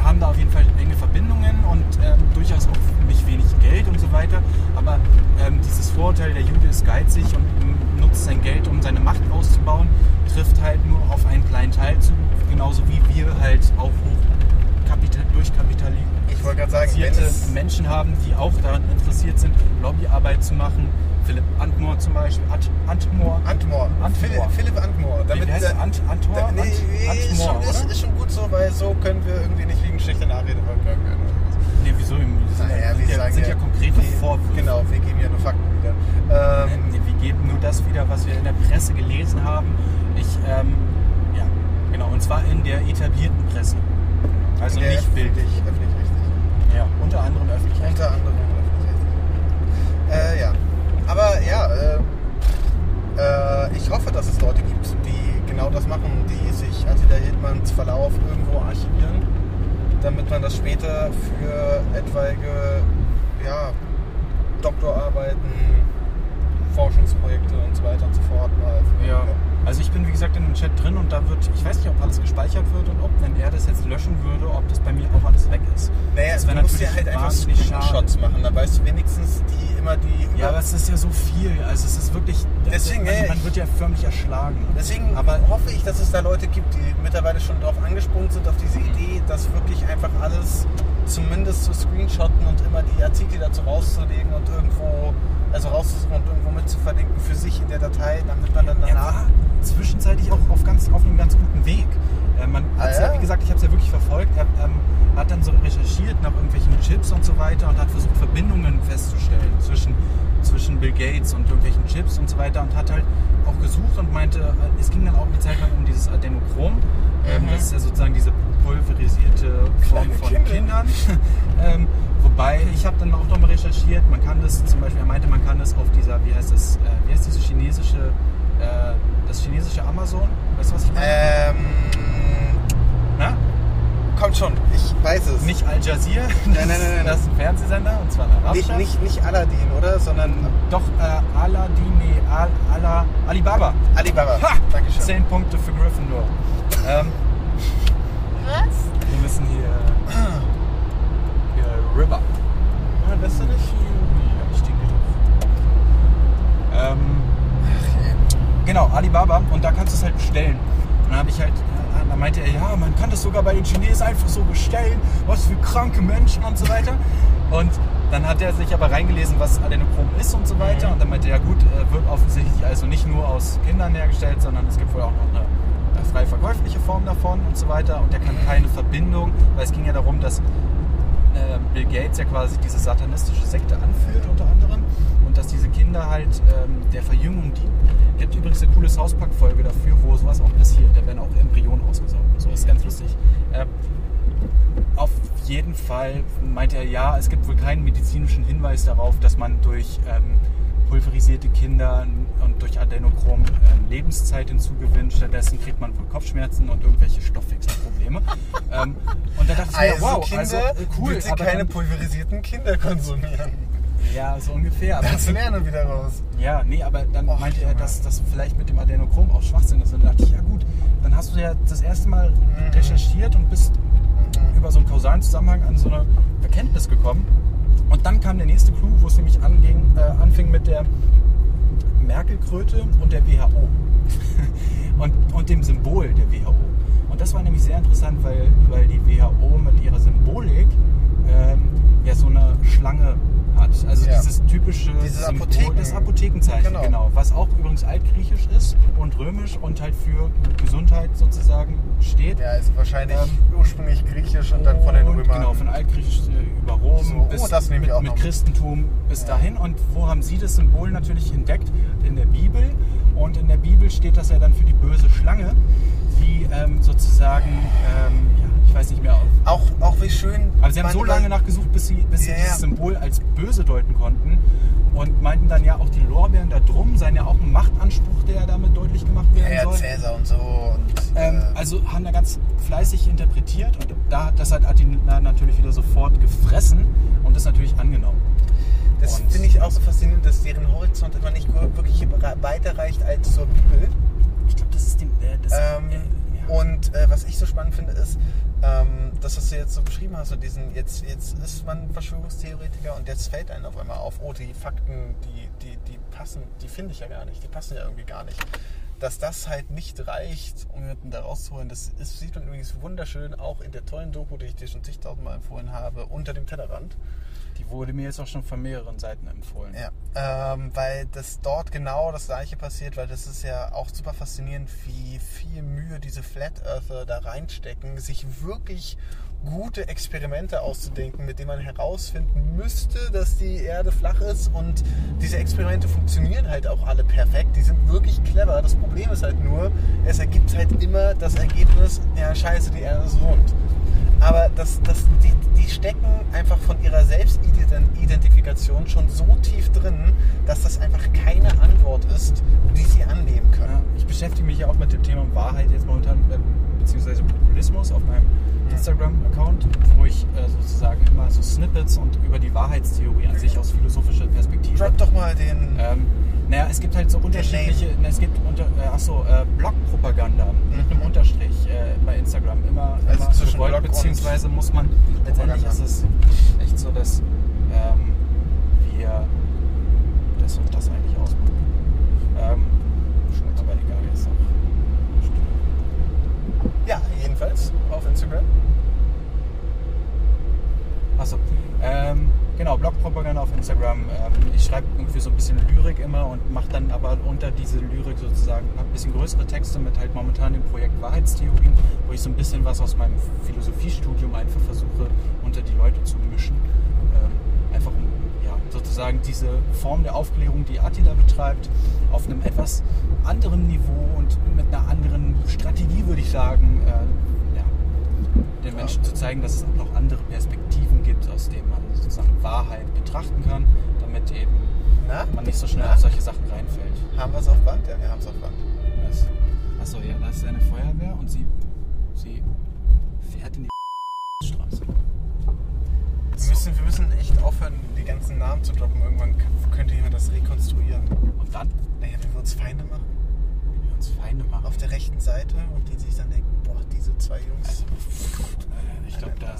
haben da auf jeden Fall enge Verbindungen und ähm, durchaus auch nicht wenig Geld und so weiter. Aber ähm, dieses Vorurteil, der Jude ist geizig und nutzt sein Geld, um seine Macht auszubauen, trifft halt nur auf einen kleinen Teil zu. Genauso wie wir halt auch hoch kapital, durchkapitalisiert Ich wollte gerade sagen, Menschen haben, die auch daran interessiert sind, Lobbyarbeit zu machen. Philipp Antmor zum Beispiel. Ant, Antmor. Antmor. Antmor. Philipp, Antmor. Wie heißt der- er? Ant, Antmor? da, nee, Ant, ist, Antmor, schon, ist, ist schon gut so, weil so können wir irgendwie nicht wegen schlechter Nachrede verklagen werden. oder sagen sind ja konkrete wir- Vorwürfe. Genau, wir geben ja nur Fakten wieder. Ähm, Nee, wir geben nur das wieder, was wir in der Presse gelesen haben. Ich, ähm, ja, genau, und zwar in der etablierten Presse. Also der nicht bildlich. öffentlich-rechtlich. Ja, unter anderem öffentlich. Unter anderem öffentlich-rechtlich. Äh, ja. Aber ja, äh, äh, ich hoffe, dass es Leute gibt, die genau das machen, die sich Attila Hildmanns Verlauf irgendwo archivieren, damit man das später für etwaige ja, Doktorarbeiten, Forschungsprojekte und so weiter und so fort mal Ja, kann. also ich bin wie gesagt in dem Chat drin und da wird, ich weiß nicht, ob alles gespeichert wird und ob, wenn er das jetzt löschen würde, ob das bei mir auch alles weg ist. Naja, das du musst natürlich halt einfach Screenshots machen, dann weißt du wenigstens die immer die Ja, aber es ist ja so viel. Also es ist wirklich. Deswegen, man, ja, man wird ja förmlich erschlagen. Deswegen Aber- hoffe ich, dass es da Leute gibt, die mittlerweile schon drauf angesprungen sind, auf diese Idee, dass wirklich einfach alles zumindest zu screenshotten und immer die Artikel dazu rauszulegen und irgendwo, also rauszusuchen und irgendwo mit zu verlinken für sich in der Datei, damit man dann danach. war zwischenzeitlich auch auf, ganz, auf einem ganz guten Weg. Äh, man Ah, ja? ja? wie gesagt, ich habe es ja wirklich verfolgt. Er ähm, hat dann so recherchiert nach irgendwelchen Chips und so weiter und hat versucht, Verbindungen festzustellen zwischen, zwischen Bill Gates und irgendwelchen Chips und so weiter und hat halt auch gesucht und meinte, äh, es ging dann auch eine Zeit lang um dieses Adenochrom. Ähm, Mhm. das ist ja sozusagen diese pulverisierte Form von Kinder. Kindern. ähm, wobei, ich habe dann auch nochmal recherchiert, man kann das zum Beispiel, er meinte, man kann das auf dieser, wie heißt das, äh, wie heißt diese chinesische, äh, das chinesische Amazon? Weißt du, was ich meine? Ähm? Kommt schon, ich weiß es. Nicht Al Jazeera, das, Nein, nein, nein, nein. das ist ein Fernsehsender und zwar ein nicht, arabischer. nicht, nicht Aladdin, oder? Sondern Doch, äh, Aladdin, nee, Al, Ala, Alibaba. Alibaba. Ha! Dankeschön. 10 Punkte für Gryffindor. ähm, Was? wir müssen hier, hier River. Ah, das ist nicht. Ja, ich doch. Ähm, genau, Alibaba und da kannst du es halt bestellen. Und dann habe ich halt, äh, da meinte er, ja, man kann das sogar bei den Chinesen einfach so bestellen, was für kranke Menschen und so weiter. Und dann hat er sich aber reingelesen, was Adenochrom ist und so weiter. Und dann meinte er, ja gut, äh, wird offensichtlich also nicht nur aus Kindern hergestellt, sondern es gibt wohl auch noch eine äh, frei verkäufliche Form davon und so weiter. Und er kann keine Verbindung, weil es ging ja darum, dass äh, Bill Gates ja quasi diese satanistische Sekte anführt unter anderem und dass diese Kinder halt ähm, der Verjüngung dienen. Es gibt übrigens eine coole South Park Folge dafür, wo sowas auch passiert. Da werden auch Embryonen ausgesaugt. So das ist ganz lustig. Äh, auf jeden Fall meint er, ja, es gibt wohl keinen medizinischen Hinweis darauf, dass man durch ähm, pulverisierte Kinder und durch Adenochrom ähm, Lebenszeit hinzugewinnt. Stattdessen kriegt man wohl Kopfschmerzen und irgendwelche Stoffwechselprobleme. ähm, und da dachte ich mir, Also, wow, Kinder, also äh, cool, bitte keine dann, pulverisierten Kinder konsumieren. Ja, so ungefähr. Aber Das lernen wieder raus. ja, nee, aber dann Och, meinte er, dass das vielleicht mit dem Adenochrom auch Schwachsinn ist. Und dann dachte ich, ja gut, dann hast du ja das erste Mal Mhm. recherchiert und bist über so einen kausalen Zusammenhang an so eine Erkenntnis gekommen. Und dann kam der nächste Clou, wo es nämlich anging, äh, anfing mit der Merkelkröte und der WHO. und, und dem Symbol der WHO. Und das war nämlich sehr interessant, weil, weil die WHO mit ihrer Symbolik ähm, ja so eine Schlange hat. Also Ja. dieses typische Dieses Symbol, Apotheken- das Apothekenzeichen, Genau. genau. Was auch übrigens altgriechisch ist und römisch und halt für Gesundheit sozusagen steht. Ja, ist wahrscheinlich Ähm, ursprünglich griechisch und dann von den Römern. Genau, von altgriechisch äh, über Rom So, oh, bis das nehmen mit, mit. Christentum bis Ja. dahin. Und wo haben Sie das Symbol natürlich entdeckt? In der Bibel. Und in der Bibel steht das ja dann für die böse Schlange, die ähm, sozusagen, ähm, ja, ich weiß nicht mehr, auf, auch, auch wie schön. aber sie haben so lange nachgesucht, bis sie, bis sie Ja, ja. dieses Symbol als böse deuten konnten. Und meinten dann ja auch, die Lorbeeren da drum seien ja auch ein Machtanspruch, der damit deutlich gemacht werden Ja, soll. Cäsar und so. Und, Ähm, äh, also haben da ganz fleißig interpretiert und da, das hat Attila natürlich wieder sofort gefressen und das natürlich angenommen. das finde ich auch so faszinierend, dass deren Horizont immer nicht wirklich weiter reicht als zur Bibel. Ich glaube, das ist dem. Äh, das, Ähm, äh, ja. Und äh, was ich so spannend finde, ist, ähm, das, was du jetzt so beschrieben hast, so diesen, jetzt, jetzt ist man Verschwörungstheoretiker und jetzt fällt einem auf einmal auf, oh, die Fakten, die, die, die passen, die finde ich ja gar nicht, die passen ja irgendwie gar nicht. Dass das halt nicht reicht, um jemanden da rauszuholen, das ist, sieht man übrigens wunderschön auch in der tollen Doku, die ich dir schon zigtausendmal empfohlen habe, unter dem Tellerrand. Die wurde mir jetzt auch schon von mehreren Seiten empfohlen. Ja, ähm, weil das dort genau das gleiche passiert, weil das ist ja auch super faszinierend, wie viel Mühe diese Flat Earther da reinstecken, sich wirklich gute Experimente auszudenken, mit denen man herausfinden müsste, dass die Erde flach ist und diese Experimente funktionieren halt auch alle perfekt, die sind wirklich clever. Das Problem ist halt nur, es ergibt halt immer das Ergebnis, ja scheiße, die Erde ist rund. Aber das, das, die, die stecken einfach von ihrer Selbstidentifikation schon so tief drin, dass das einfach keine Antwort ist, die sie annehmen Ja, können. ich beschäftige mich ja auch mit dem Thema Wahrheit jetzt momentan, äh, beziehungsweise Populismus auf meinem Instagram-Account, wo ich äh, sozusagen immer so Snippets und über die Wahrheitstheorie an sich aus philosophischer Perspektive. Drop doch mal den. Ähm, naja, es gibt halt so unterschiedliche, ne, es gibt unter, äh, achso, äh, Blogpropaganda mit einem Unterstrich bei Instagram. Immer, Also immer zwischen gewollt, beziehungsweise muss man, letztendlich ist es echt so, dass ähm, wir das und das eigentlich ausmachen. Ähm, aber egal, jetzt auch. Ja, jedenfalls auf Instagram. Achso, ähm, genau, Blogpropaganda auf Instagram. Ähm, ich schreibe irgendwie so ein bisschen Lyrik immer und mache dann aber unter diese Lyrik sozusagen ein bisschen größere Texte mit halt momentan dem Projekt Wahrheitstheorien, wo ich so ein bisschen was aus meinem Philosophiestudium einfach versuche, unter die Leute zu mischen. Ähm, einfach um ja, sozusagen diese Form der Aufklärung, die Attila betreibt, auf einem etwas anderen Niveau und mit einer anderen Strategie, würde ich sagen, äh, ja, den Menschen zu zeigen, dass es auch noch andere Perspektiven gibt, aus denen man sozusagen Wahrheit betrachten kann, damit eben Na? man nicht so schnell Na? auf solche Sachen reinfällt. Haben wir es auf Band? Ja, wir haben es auf Band. Das, achso, ja, das ist eine Feuerwehr und sie, sie fährt in die Straße. Wir müssen, wir müssen echt aufhören, die ganzen Namen zu droppen. Irgendwann könnte jemand das rekonstruieren. Und dann, Naja, wenn wir uns Feinde machen wenn wir uns Feinde machen. auf der rechten Seite und die sich dann denken, zwei Jungs. Also, ich glaube, da,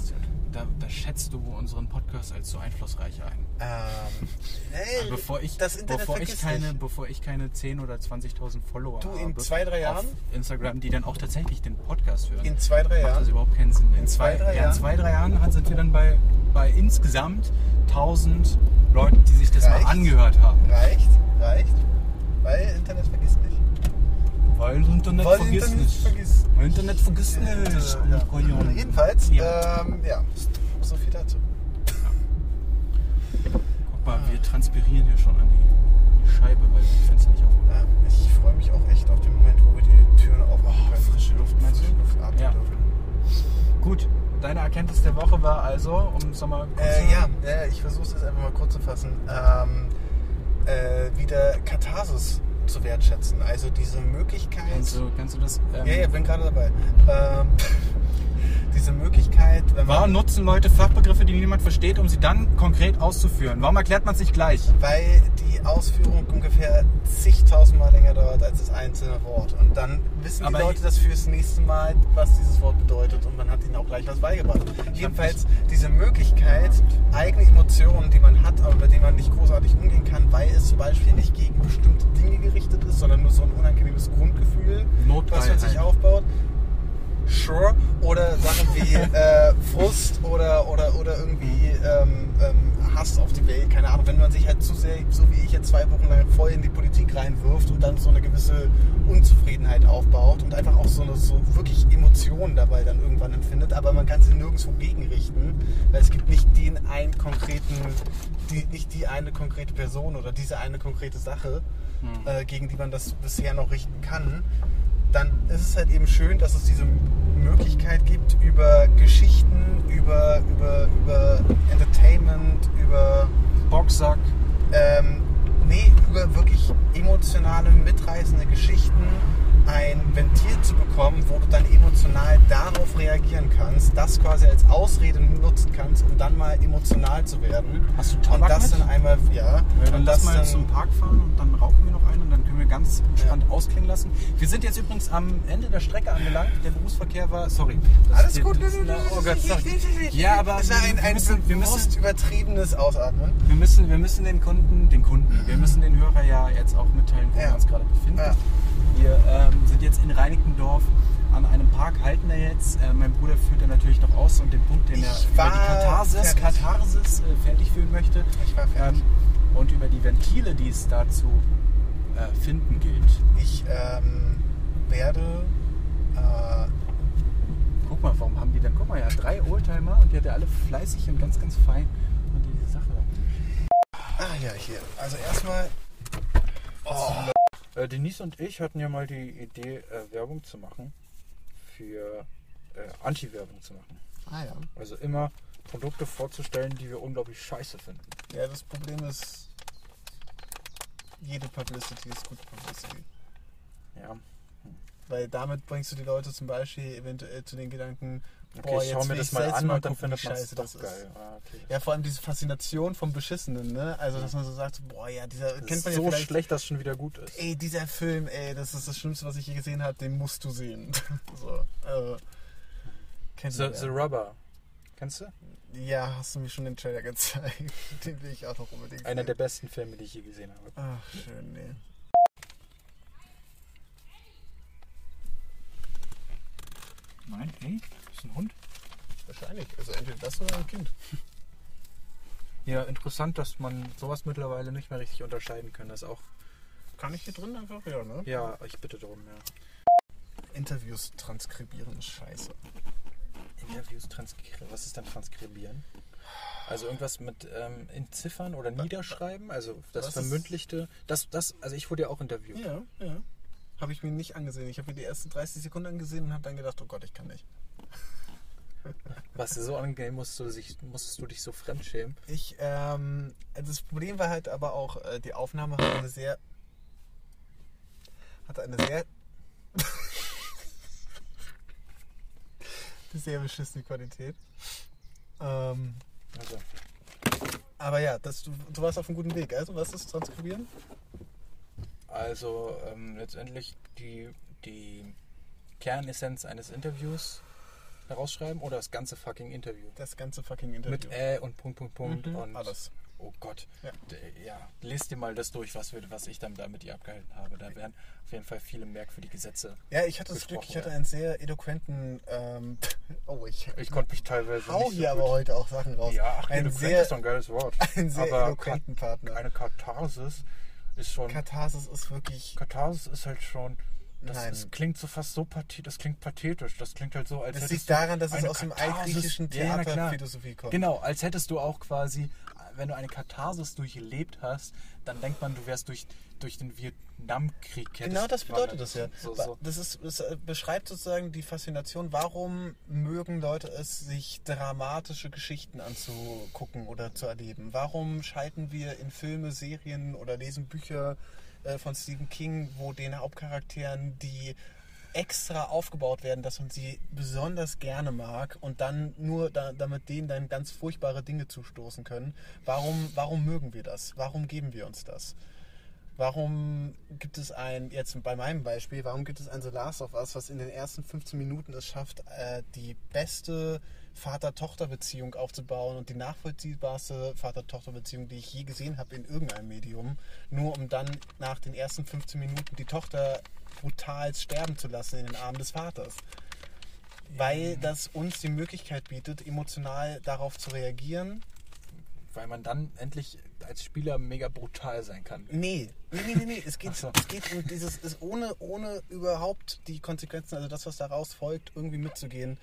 da, da schätzt du unseren Podcast als so einflussreich ein. Ähm, hey, Bevor ich, das Internet bevor, ich keine, nicht. bevor ich keine 10.000 oder 20.000 Follower Du, habe in zwei, drei Jahren? auf Instagram, die dann auch tatsächlich den Podcast hören, In zwei, drei macht das Jahren. überhaupt keinen Sinn. In, zwei, drei ja, Jahren? in zwei, drei Jahren sind wir dann bei, bei insgesamt 1000 Leuten, die sich das Reicht? mal angehört haben. Reicht, reicht. Weil Internet vergisst nicht. Weil Internet Weil vergisst Internet nicht. vergisst Internet vergisst Ja, nicht. ja. Jedenfalls, Ja. ähm, ja, so viel dazu. Guck mal, wir transpirieren hier schon an die, die Scheibe, weil die Fenster nicht aufmachen. Ja, ich freue mich auch echt auf den Moment, wo wir die Türen aufmachen Oh, können. frische Luft, meinst du? Frische Luft atmen Ja. dürfen. Gut, deine Erkenntnis der Woche war also, um es nochmal kurz Äh, ja, ja, ich versuche es jetzt einfach mal kurz zu fassen. Ähm, äh, wieder Katharsis zu wertschätzen. Also diese Möglichkeit. Kannst du, kannst du das? Ähm, ja, ja, bin gerade dabei. Ähm, diese Möglichkeit, wenn man. Warum nutzen Leute Fachbegriffe, die niemand versteht, um sie dann konkret auszuführen? Warum erklärt man es nicht gleich? Weil die Ausführung ungefähr zigtausendmal länger dauert als das einzelne Wort. Und dann wissen die Aber Leute das fürs nächste Mal, was dieses Wort bedeutet. Und man hat ihnen auch gleich was beigebracht. Jedenfalls diese Möglichkeit, eigene Emotionen, die man hat, aber mit denen man nicht großartig umgehen kann, weil es zum Beispiel nicht gegen bestimmte Dinge gerichtet ist, sondern nur so ein unangenehmes Grundgefühl, was man sich aufbaut. Sure. Oder Sachen wie äh, Frust oder, oder, oder irgendwie ähm, ähm, Hass auf die Welt, keine Ahnung. Wenn man sich halt zu sehr, so wie ich jetzt zwei Wochen lang voll in die Politik reinwirft und dann so eine gewisse Unzufriedenheit aufbaut und einfach auch so, eine, so wirklich Emotionen dabei dann irgendwann empfindet, aber man kann sie nirgendwo gegenrichten, weil es gibt nicht den einen konkreten, die, nicht die eine konkrete Person oder diese eine konkrete Sache, äh, gegen die man das bisher noch richten kann dann ist es halt eben schön, dass es diese Möglichkeit gibt, über Geschichten, über, über, über Entertainment, über, Boxsack. ähm, nee, über wirklich emotionale, mitreißende Geschichten zu bekommen, wo du dann emotional darauf reagieren kannst, das quasi als Ausrede nutzen kannst, um dann mal emotional zu werden. Hast du Und Tabak das mit? dann einmal, ja. Ja, dann und lass das mal zum Park fahren und dann rauchen wir noch einen und dann können wir ganz entspannt ausklingen lassen. Wir sind jetzt übrigens am Ende der Strecke angelangt. Der Berufsverkehr war, sorry. Das- Alles gut, das- nö, oh Gott, sorry. Ja, aber es war ein, wir ein müssen, wir müssen, übertriebenes Ausatmen. wir müssen, wir müssen den Kunden, den Kunden, wir müssen den Hörer ja jetzt auch mitteilen, wo Ja. wir uns gerade befinden. Ja. Wir ähm, sind jetzt in Reinickendorf an einem Park halten wir jetzt. Äh, mein Bruder führt dann natürlich noch aus und den Punkt, den er Ich über war die Katharsis, fertig. Katharsis äh, fertig führen möchte. Ich war fertig. Ähm, und über die Ventile, die es da zu äh, finden gilt. Ich ähm, werde. Äh, Guck mal, warum haben die denn? Guck mal, ja, drei Oldtimer und die hat er alle fleißig und ganz, ganz fein und diese Sache. ah ja, hier. Also erstmal. Äh, Denise und ich hatten ja mal die Idee, äh, Werbung zu machen. Für äh, Anti-Werbung zu machen. Ah ja. Also immer Produkte vorzustellen, die wir unglaublich scheiße finden. Ja, das Problem ist. Jede Publicity ist gute Publicity. Ja. Weil damit bringst du die Leute zum Beispiel eventuell zu den Gedanken, Okay, boah, ich schau mir das mal an mal und dann findet man es scheiße doch das ist. geil. Ah, okay. Ja, vor allem diese Faszination vom Beschissenen, ne? Also, dass man so sagt, boah, ja, dieser, Das kennt man ist ja so vielleicht, schlecht, dass es schon wieder gut ist. ey, dieser Film, ey, das ist das Schlimmste, was ich je gesehen habe, den musst du sehen. so, kennt The, The. Rubber. Kennst du? ja, hast du mir schon den Trailer gezeigt. Den will ich auch noch unbedingt Einer der sehen. besten Filme, die ich je gesehen habe. Ach, schön, nee. Nein, hey, ist ein Hund. Wahrscheinlich. Also entweder das oder ein Kind. Ja, interessant, dass man sowas mittlerweile nicht mehr richtig unterscheiden kann. Das auch. Kann ich hier drin einfach? Ja, ne? Ja, ich bitte darum, ja. Interviews transkribieren ist scheiße. Interviews transkribieren. Was ist denn transkribieren? Also irgendwas mit ähm, entziffern oder niederschreiben? Also das Was Vermündlichte. Das, das, also ich wurde ja auch interviewt. Ja, ja. Habe ich mir nicht angesehen. Ich habe mir die ersten 30 Sekunden angesehen und habe dann gedacht, oh Gott, ich kann nicht. Was dir so angenehm musstest du, sich, musstest du dich so fremdschämen. Ich, ähm, das Problem war halt aber auch, äh, die Aufnahme hatte eine sehr, hatte eine sehr, eine sehr beschissene Qualität. Ähm, Also, aber ja, das, du, du warst auf einem guten Weg. Also, was ist Transkribieren? Also ähm, letztendlich die, die Kernessenz eines Interviews herausschreiben oder das ganze fucking Interview. Das ganze fucking Interview. Mit Äh und Punkt, Punkt, Punkt Mhm, und alles. Oh Gott. Ja. Ja. Lest dir mal das durch, was, wir, was ich dann da mit dir abgehalten habe. Da werden auf jeden Fall viele merkwürdige Sätze. Ja, ich hatte das Glück, ich hatte einen sehr eloquenten, ähm, oh, ich, Ich konnte mich teilweise hau nicht so hier gut. aber heute auch Sachen raus. Ja, ach, ein eloquent sehr, ist doch ein geiles Wort. ein sehr aber eloquenten Partner. Eine Katharsis ist schon. Katharsis ist wirklich, Katharsis ist halt schon. Das, Nein. das klingt so fast so pathetisch. Das klingt pathetisch. Das klingt halt so, als das hättest liegt du daran, dass es aus dem Katharsis- altgriechischen Ja, na klar. Theaterphilosophie kommt. Genau, als hättest du auch quasi, wenn du eine Katharsis durchlebt hast, dann denkt man, du wärst durch, durch den Vietnamkrieg. hättest Genau das bedeutet das ja. So, so. Das, ist, das äh, beschreibt sozusagen die Faszination. Warum mögen Leute es, sich dramatische Geschichten anzugucken oder zu erleben? Warum schalten wir in Filme, Serien oder lesen Bücher äh, von Stephen King, wo den Hauptcharakteren die extra aufgebaut werden, dass man sie besonders gerne mag und dann nur da, damit denen dann ganz furchtbare Dinge zustoßen können. Warum, warum mögen wir das? Warum geben wir uns das? Warum gibt es ein, jetzt bei meinem Beispiel, warum gibt es ein The Last of Us, was in den ersten 15 Minuten es schafft, äh, die beste Vater-Tochter-Beziehung aufzubauen und die nachvollziehbarste Vater-Tochter-Beziehung, die ich je gesehen habe in irgendeinem Medium, nur um dann nach den ersten 15 Minuten die Tochter brutal sterben zu lassen in den Armen des Vaters. Weil das uns die Möglichkeit bietet, emotional darauf zu reagieren, Weil man dann endlich als Spieler mega brutal sein kann. Nee, nee, nee, nee, nee. Es geht, so. es geht um dieses, ist ohne, ohne überhaupt die Konsequenzen, also das, was daraus folgt, irgendwie mitzugehen.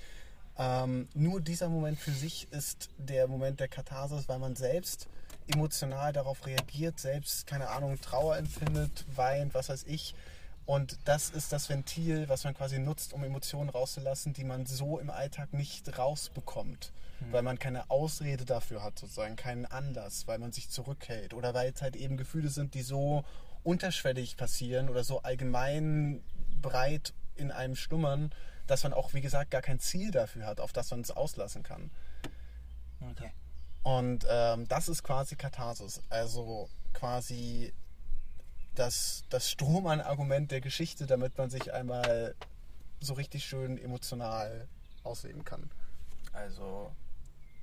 Ähm, nur dieser Moment für sich ist der Moment der Katharsis, weil man selbst emotional darauf reagiert, selbst, keine Ahnung, Trauer empfindet, weint, was weiß ich. Und das ist das Ventil, was man quasi nutzt, um Emotionen rauszulassen, die man so im Alltag nicht rausbekommt. Weil man keine Ausrede dafür hat, sozusagen, keinen Anlass, weil man sich zurückhält. Oder weil es halt eben Gefühle sind, die so unterschwellig passieren oder so allgemein breit in einem schlummern, dass man auch, wie gesagt, gar kein Ziel dafür hat, auf das man es auslassen kann. Okay. Und ähm, das ist quasi Katharsis. Also quasi das, das Strohmann-Argument der Geschichte, damit man sich einmal so richtig schön emotional ausleben kann. Also,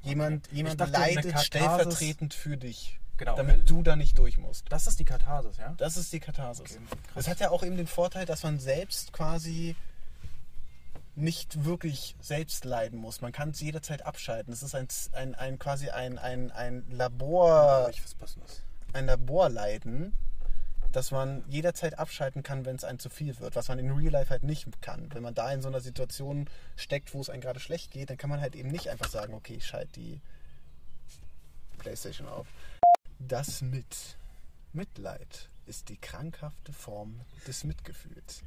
Jemand, jemand dachte, leidet stellvertretend für dich, Genau, damit du da nicht durch musst. das ist die Katharsis, ja? Das ist die Katharsis. Okay, das hat ja auch eben den Vorteil, dass man selbst quasi nicht wirklich selbst leiden muss. Man kann es jederzeit abschalten. Es ist ein, ein, ein quasi ein, ein, ein Labor, Ich was Passendes. ein Laborleiden, dass man jederzeit abschalten kann, wenn es einem zu viel wird, was man in Real Life halt nicht kann. Wenn man da in so einer Situation steckt, wo es einem gerade schlecht geht, dann kann man halt eben nicht einfach sagen, okay, ich schalte die Playstation auf. Das mit Mitleid ist die krankhafte Form des Mitgefühls.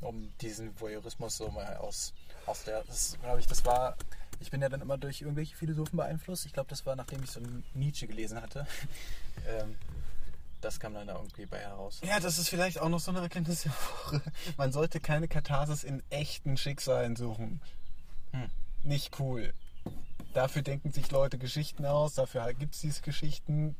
um diesen Voyeurismus so mal aus, aus der, glaube ich, das war, ich bin ja dann immer durch irgendwelche Philosophen beeinflusst. Ich glaube, das war, nachdem ich so Nietzsche gelesen hatte. ähm, das kam dann da irgendwie bei heraus. Ja, das ist vielleicht auch noch so eine Erkenntnis der Woche. Man sollte keine Katharsis in echten Schicksalen suchen. Hm. Nicht cool. Dafür denken sich Leute Geschichten aus, dafür gibt es diese Geschichten.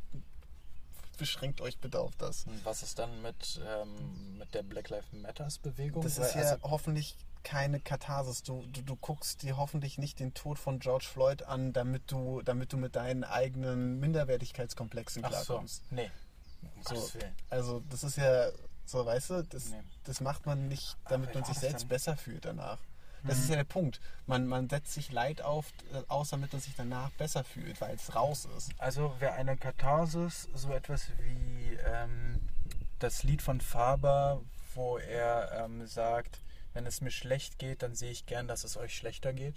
Beschränkt euch bitte auf das. Und was ist dann mit, ähm, mit der Black Lives Matters Bewegung? Das ist ja also, hoffentlich keine Katharsis. Du, du, du guckst dir hoffentlich nicht den Tod von George Floyd an, damit du, damit du mit deinen eigenen Minderwertigkeitskomplexen ach so, klarkommst. nee. So, Gottes Willen. also das ist ja so, weißt du, das, Nee. das macht man nicht, damit man sich selbst besser fühlt danach. Das ist ja der Punkt. Man, man setzt sich Leid auf, äh, aus, damit man sich danach besser fühlt, weil es raus ist. Also wäre eine Katharsis so etwas wie ähm, das Lied von Faber, wo er ähm, sagt, wenn es mir schlecht geht, dann sehe ich gern, dass es euch schlechter geht.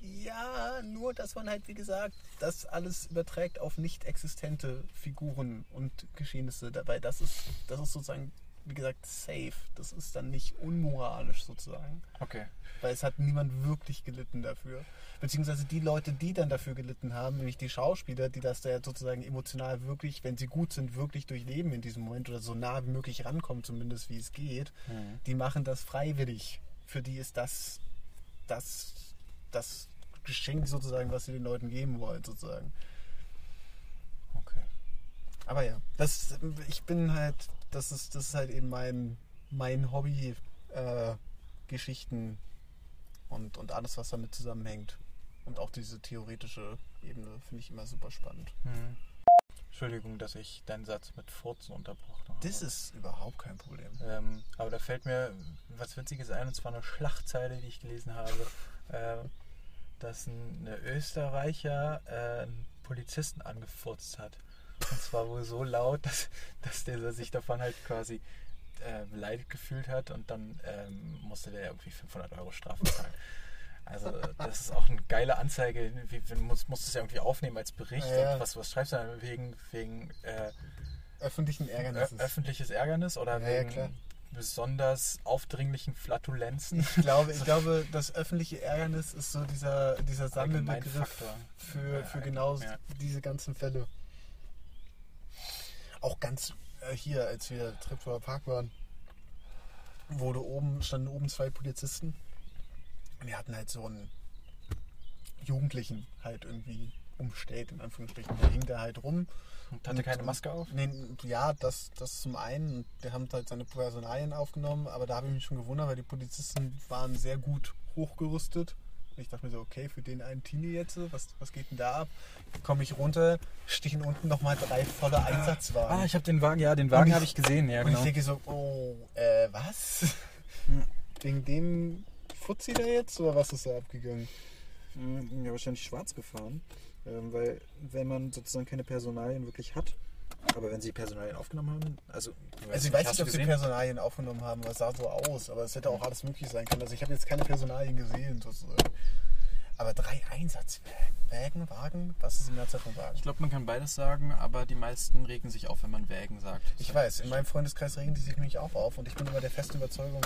Ja, nur dass man halt, wie gesagt, das alles überträgt auf nicht existente Figuren und Geschehnisse dabei. Das ist, das ist sozusagen, wie gesagt, safe. Das ist dann nicht unmoralisch sozusagen. Okay. Weil es hat niemand wirklich gelitten dafür. Beziehungsweise die Leute, die dann dafür gelitten haben, nämlich die Schauspieler, die das da sozusagen emotional wirklich, wenn sie gut sind, wirklich durchleben in diesem Moment oder so nah wie möglich rankommen, zumindest wie es geht, Mhm. die machen das freiwillig. Für die ist das das, das Geschenk sozusagen, was sie den Leuten geben wollen, sozusagen. Okay. Aber ja, das, ich bin halt, das ist, das ist halt eben mein, mein Hobby, äh, Geschichten und, und alles, was damit zusammenhängt. Und auch diese theoretische Ebene finde ich immer super spannend. Mhm. Entschuldigung, dass ich deinen Satz mit Furzen unterbrochen habe. Das ist überhaupt kein Problem. Ähm, aber da fällt mir was Witziges ein, und zwar eine Schlachtzeile, die ich gelesen habe, äh, dass ein Österreicher äh, einen Polizisten angefurzt hat. Und zwar wohl so laut, dass, dass der sich davon halt quasi äh, beleidigt gefühlt hat und dann ähm, musste der irgendwie 500 Euro Strafe zahlen. Also das ist auch eine geile Anzeige. Wie, du musst, musst es ja irgendwie aufnehmen als Bericht. Ja, ja. Und was, was schreibst du dann wegen, wegen äh, Öffentlichen Ärgernisses. öffentliches Ärgernis oder Ja, wegen besonders aufdringlichen Flatulenzen? Ich glaube, ich glaube, das öffentliche Ärgernis ist so dieser, dieser Sammelbegriff für, für genau diese ganzen Fälle. Auch ganz äh, hier, als wir Treptower Park waren, wurde oben, standen oben zwei Polizisten. Und die hatten halt so einen Jugendlichen halt irgendwie umstellt, in Anführungsstrichen. Der hing da halt rum. Und hatte keine Maske auf? Nee, ja, das, das zum einen. Und Der haben halt seine Personalien aufgenommen, aber da habe ich mich schon gewundert, weil die Polizisten waren sehr gut hochgerüstet. Und ich dachte mir so, okay, für den einen Teenie jetzt, was, was geht denn da ab? Komme ich runter, stehen unten nochmal drei volle Einsatzwagen. Ah, ich habe den Wagen, ja, den Und Wagen habe ich gesehen, ja, und genau. ich denke so, oh, äh, was? Wegen dem Fuzzi da jetzt? Oder was ist da abgegangen? Ja, wahrscheinlich schwarz gefahren, ähm, weil wenn man sozusagen keine Personalien wirklich hat, aber wenn sie Personalien aufgenommen haben, also, Also ich weiß nicht, ob sie Personalien aufgenommen haben, aber es sah so aus. Aber es hätte auch alles möglich sein können. Also ich habe jetzt keine Personalien gesehen, sozusagen. Aber drei Einsatzwägen, Wägen, Wagen, was ist die Mehrzahl von Wagen? Ich glaube, man kann beides sagen, aber die meisten regen sich auf, wenn man Wägen sagt. Ich weiß, in meinem Freundeskreis regen die sich nämlich auch auf und ich bin immer der festen Überzeugung,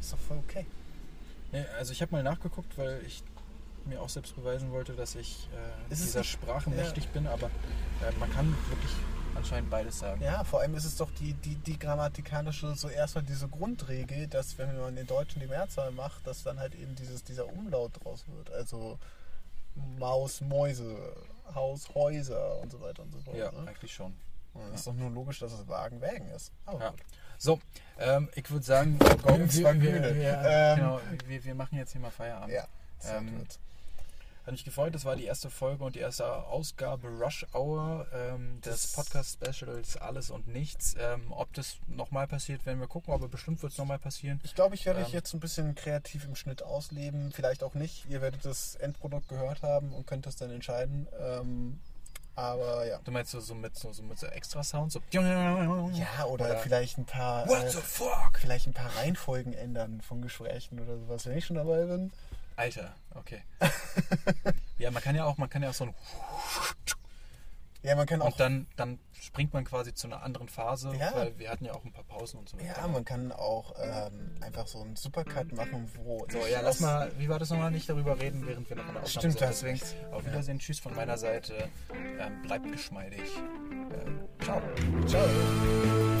ist doch voll okay. Nee, also ich habe mal nachgeguckt, weil ich mir auch selbst beweisen wollte, dass ich äh, dieser nicht- Sprache ja. mächtig bin, aber äh, man kann wirklich anscheinend beides sagen. Ja, vor allem ist es doch die, die, die grammatikalische, so erstmal diese Grundregel, dass wenn man in Deutschen die Mehrzahl macht, dass dann halt eben dieses, dieser Umlaut draus wird. Also Maus, Mäuse, Haus, Häuser und so weiter und so fort. Ja, ne? eigentlich schon. Dann ist doch nur logisch, dass es Wagen, Wägen ist. Aber Ja. So, ähm, ich würde sagen, wir, wir, wir, Ähm, genau, wir, machen jetzt hier mal Feierabend. Ja, Ähm. Hat mich gefreut, das war die erste Folge und die erste Ausgabe Rush Hour ähm, des Podcast-Specials Alles und Nichts. Ähm, ob das nochmal passiert, werden wir gucken, aber bestimmt wird es nochmal passieren. Ich glaube, ich werde euch Ähm. jetzt ein bisschen kreativ im Schnitt ausleben. Vielleicht auch nicht. Ihr werdet das Endprodukt gehört haben und könnt das dann entscheiden. Ähm, aber ja. Du meinst so, so mit so, so mit so extra Sounds? So Ja, oder, vielleicht ein paar. What äh, the fuck? vielleicht ein paar Reihenfolgen ändern von Gesprächen oder sowas, wenn ich schon dabei bin. Alter, okay. ja, man kann ja auch, man kann ja auch so ein Ja, man kann auch. und dann, dann springt man quasi zu einer anderen Phase, Ja. weil wir hatten ja auch ein paar Pausen und so. ja, man kann auch ähm, einfach so einen Supercut machen, wo. So, ja, lass mal, wie war das nochmal, nicht darüber reden, während wir noch in der Aufnahme Stimmt, sind. Deswegen auf Wiedersehen, tschüss von meiner Seite. Ähm, bleibt geschmeidig. Ähm, ciao. Ciao.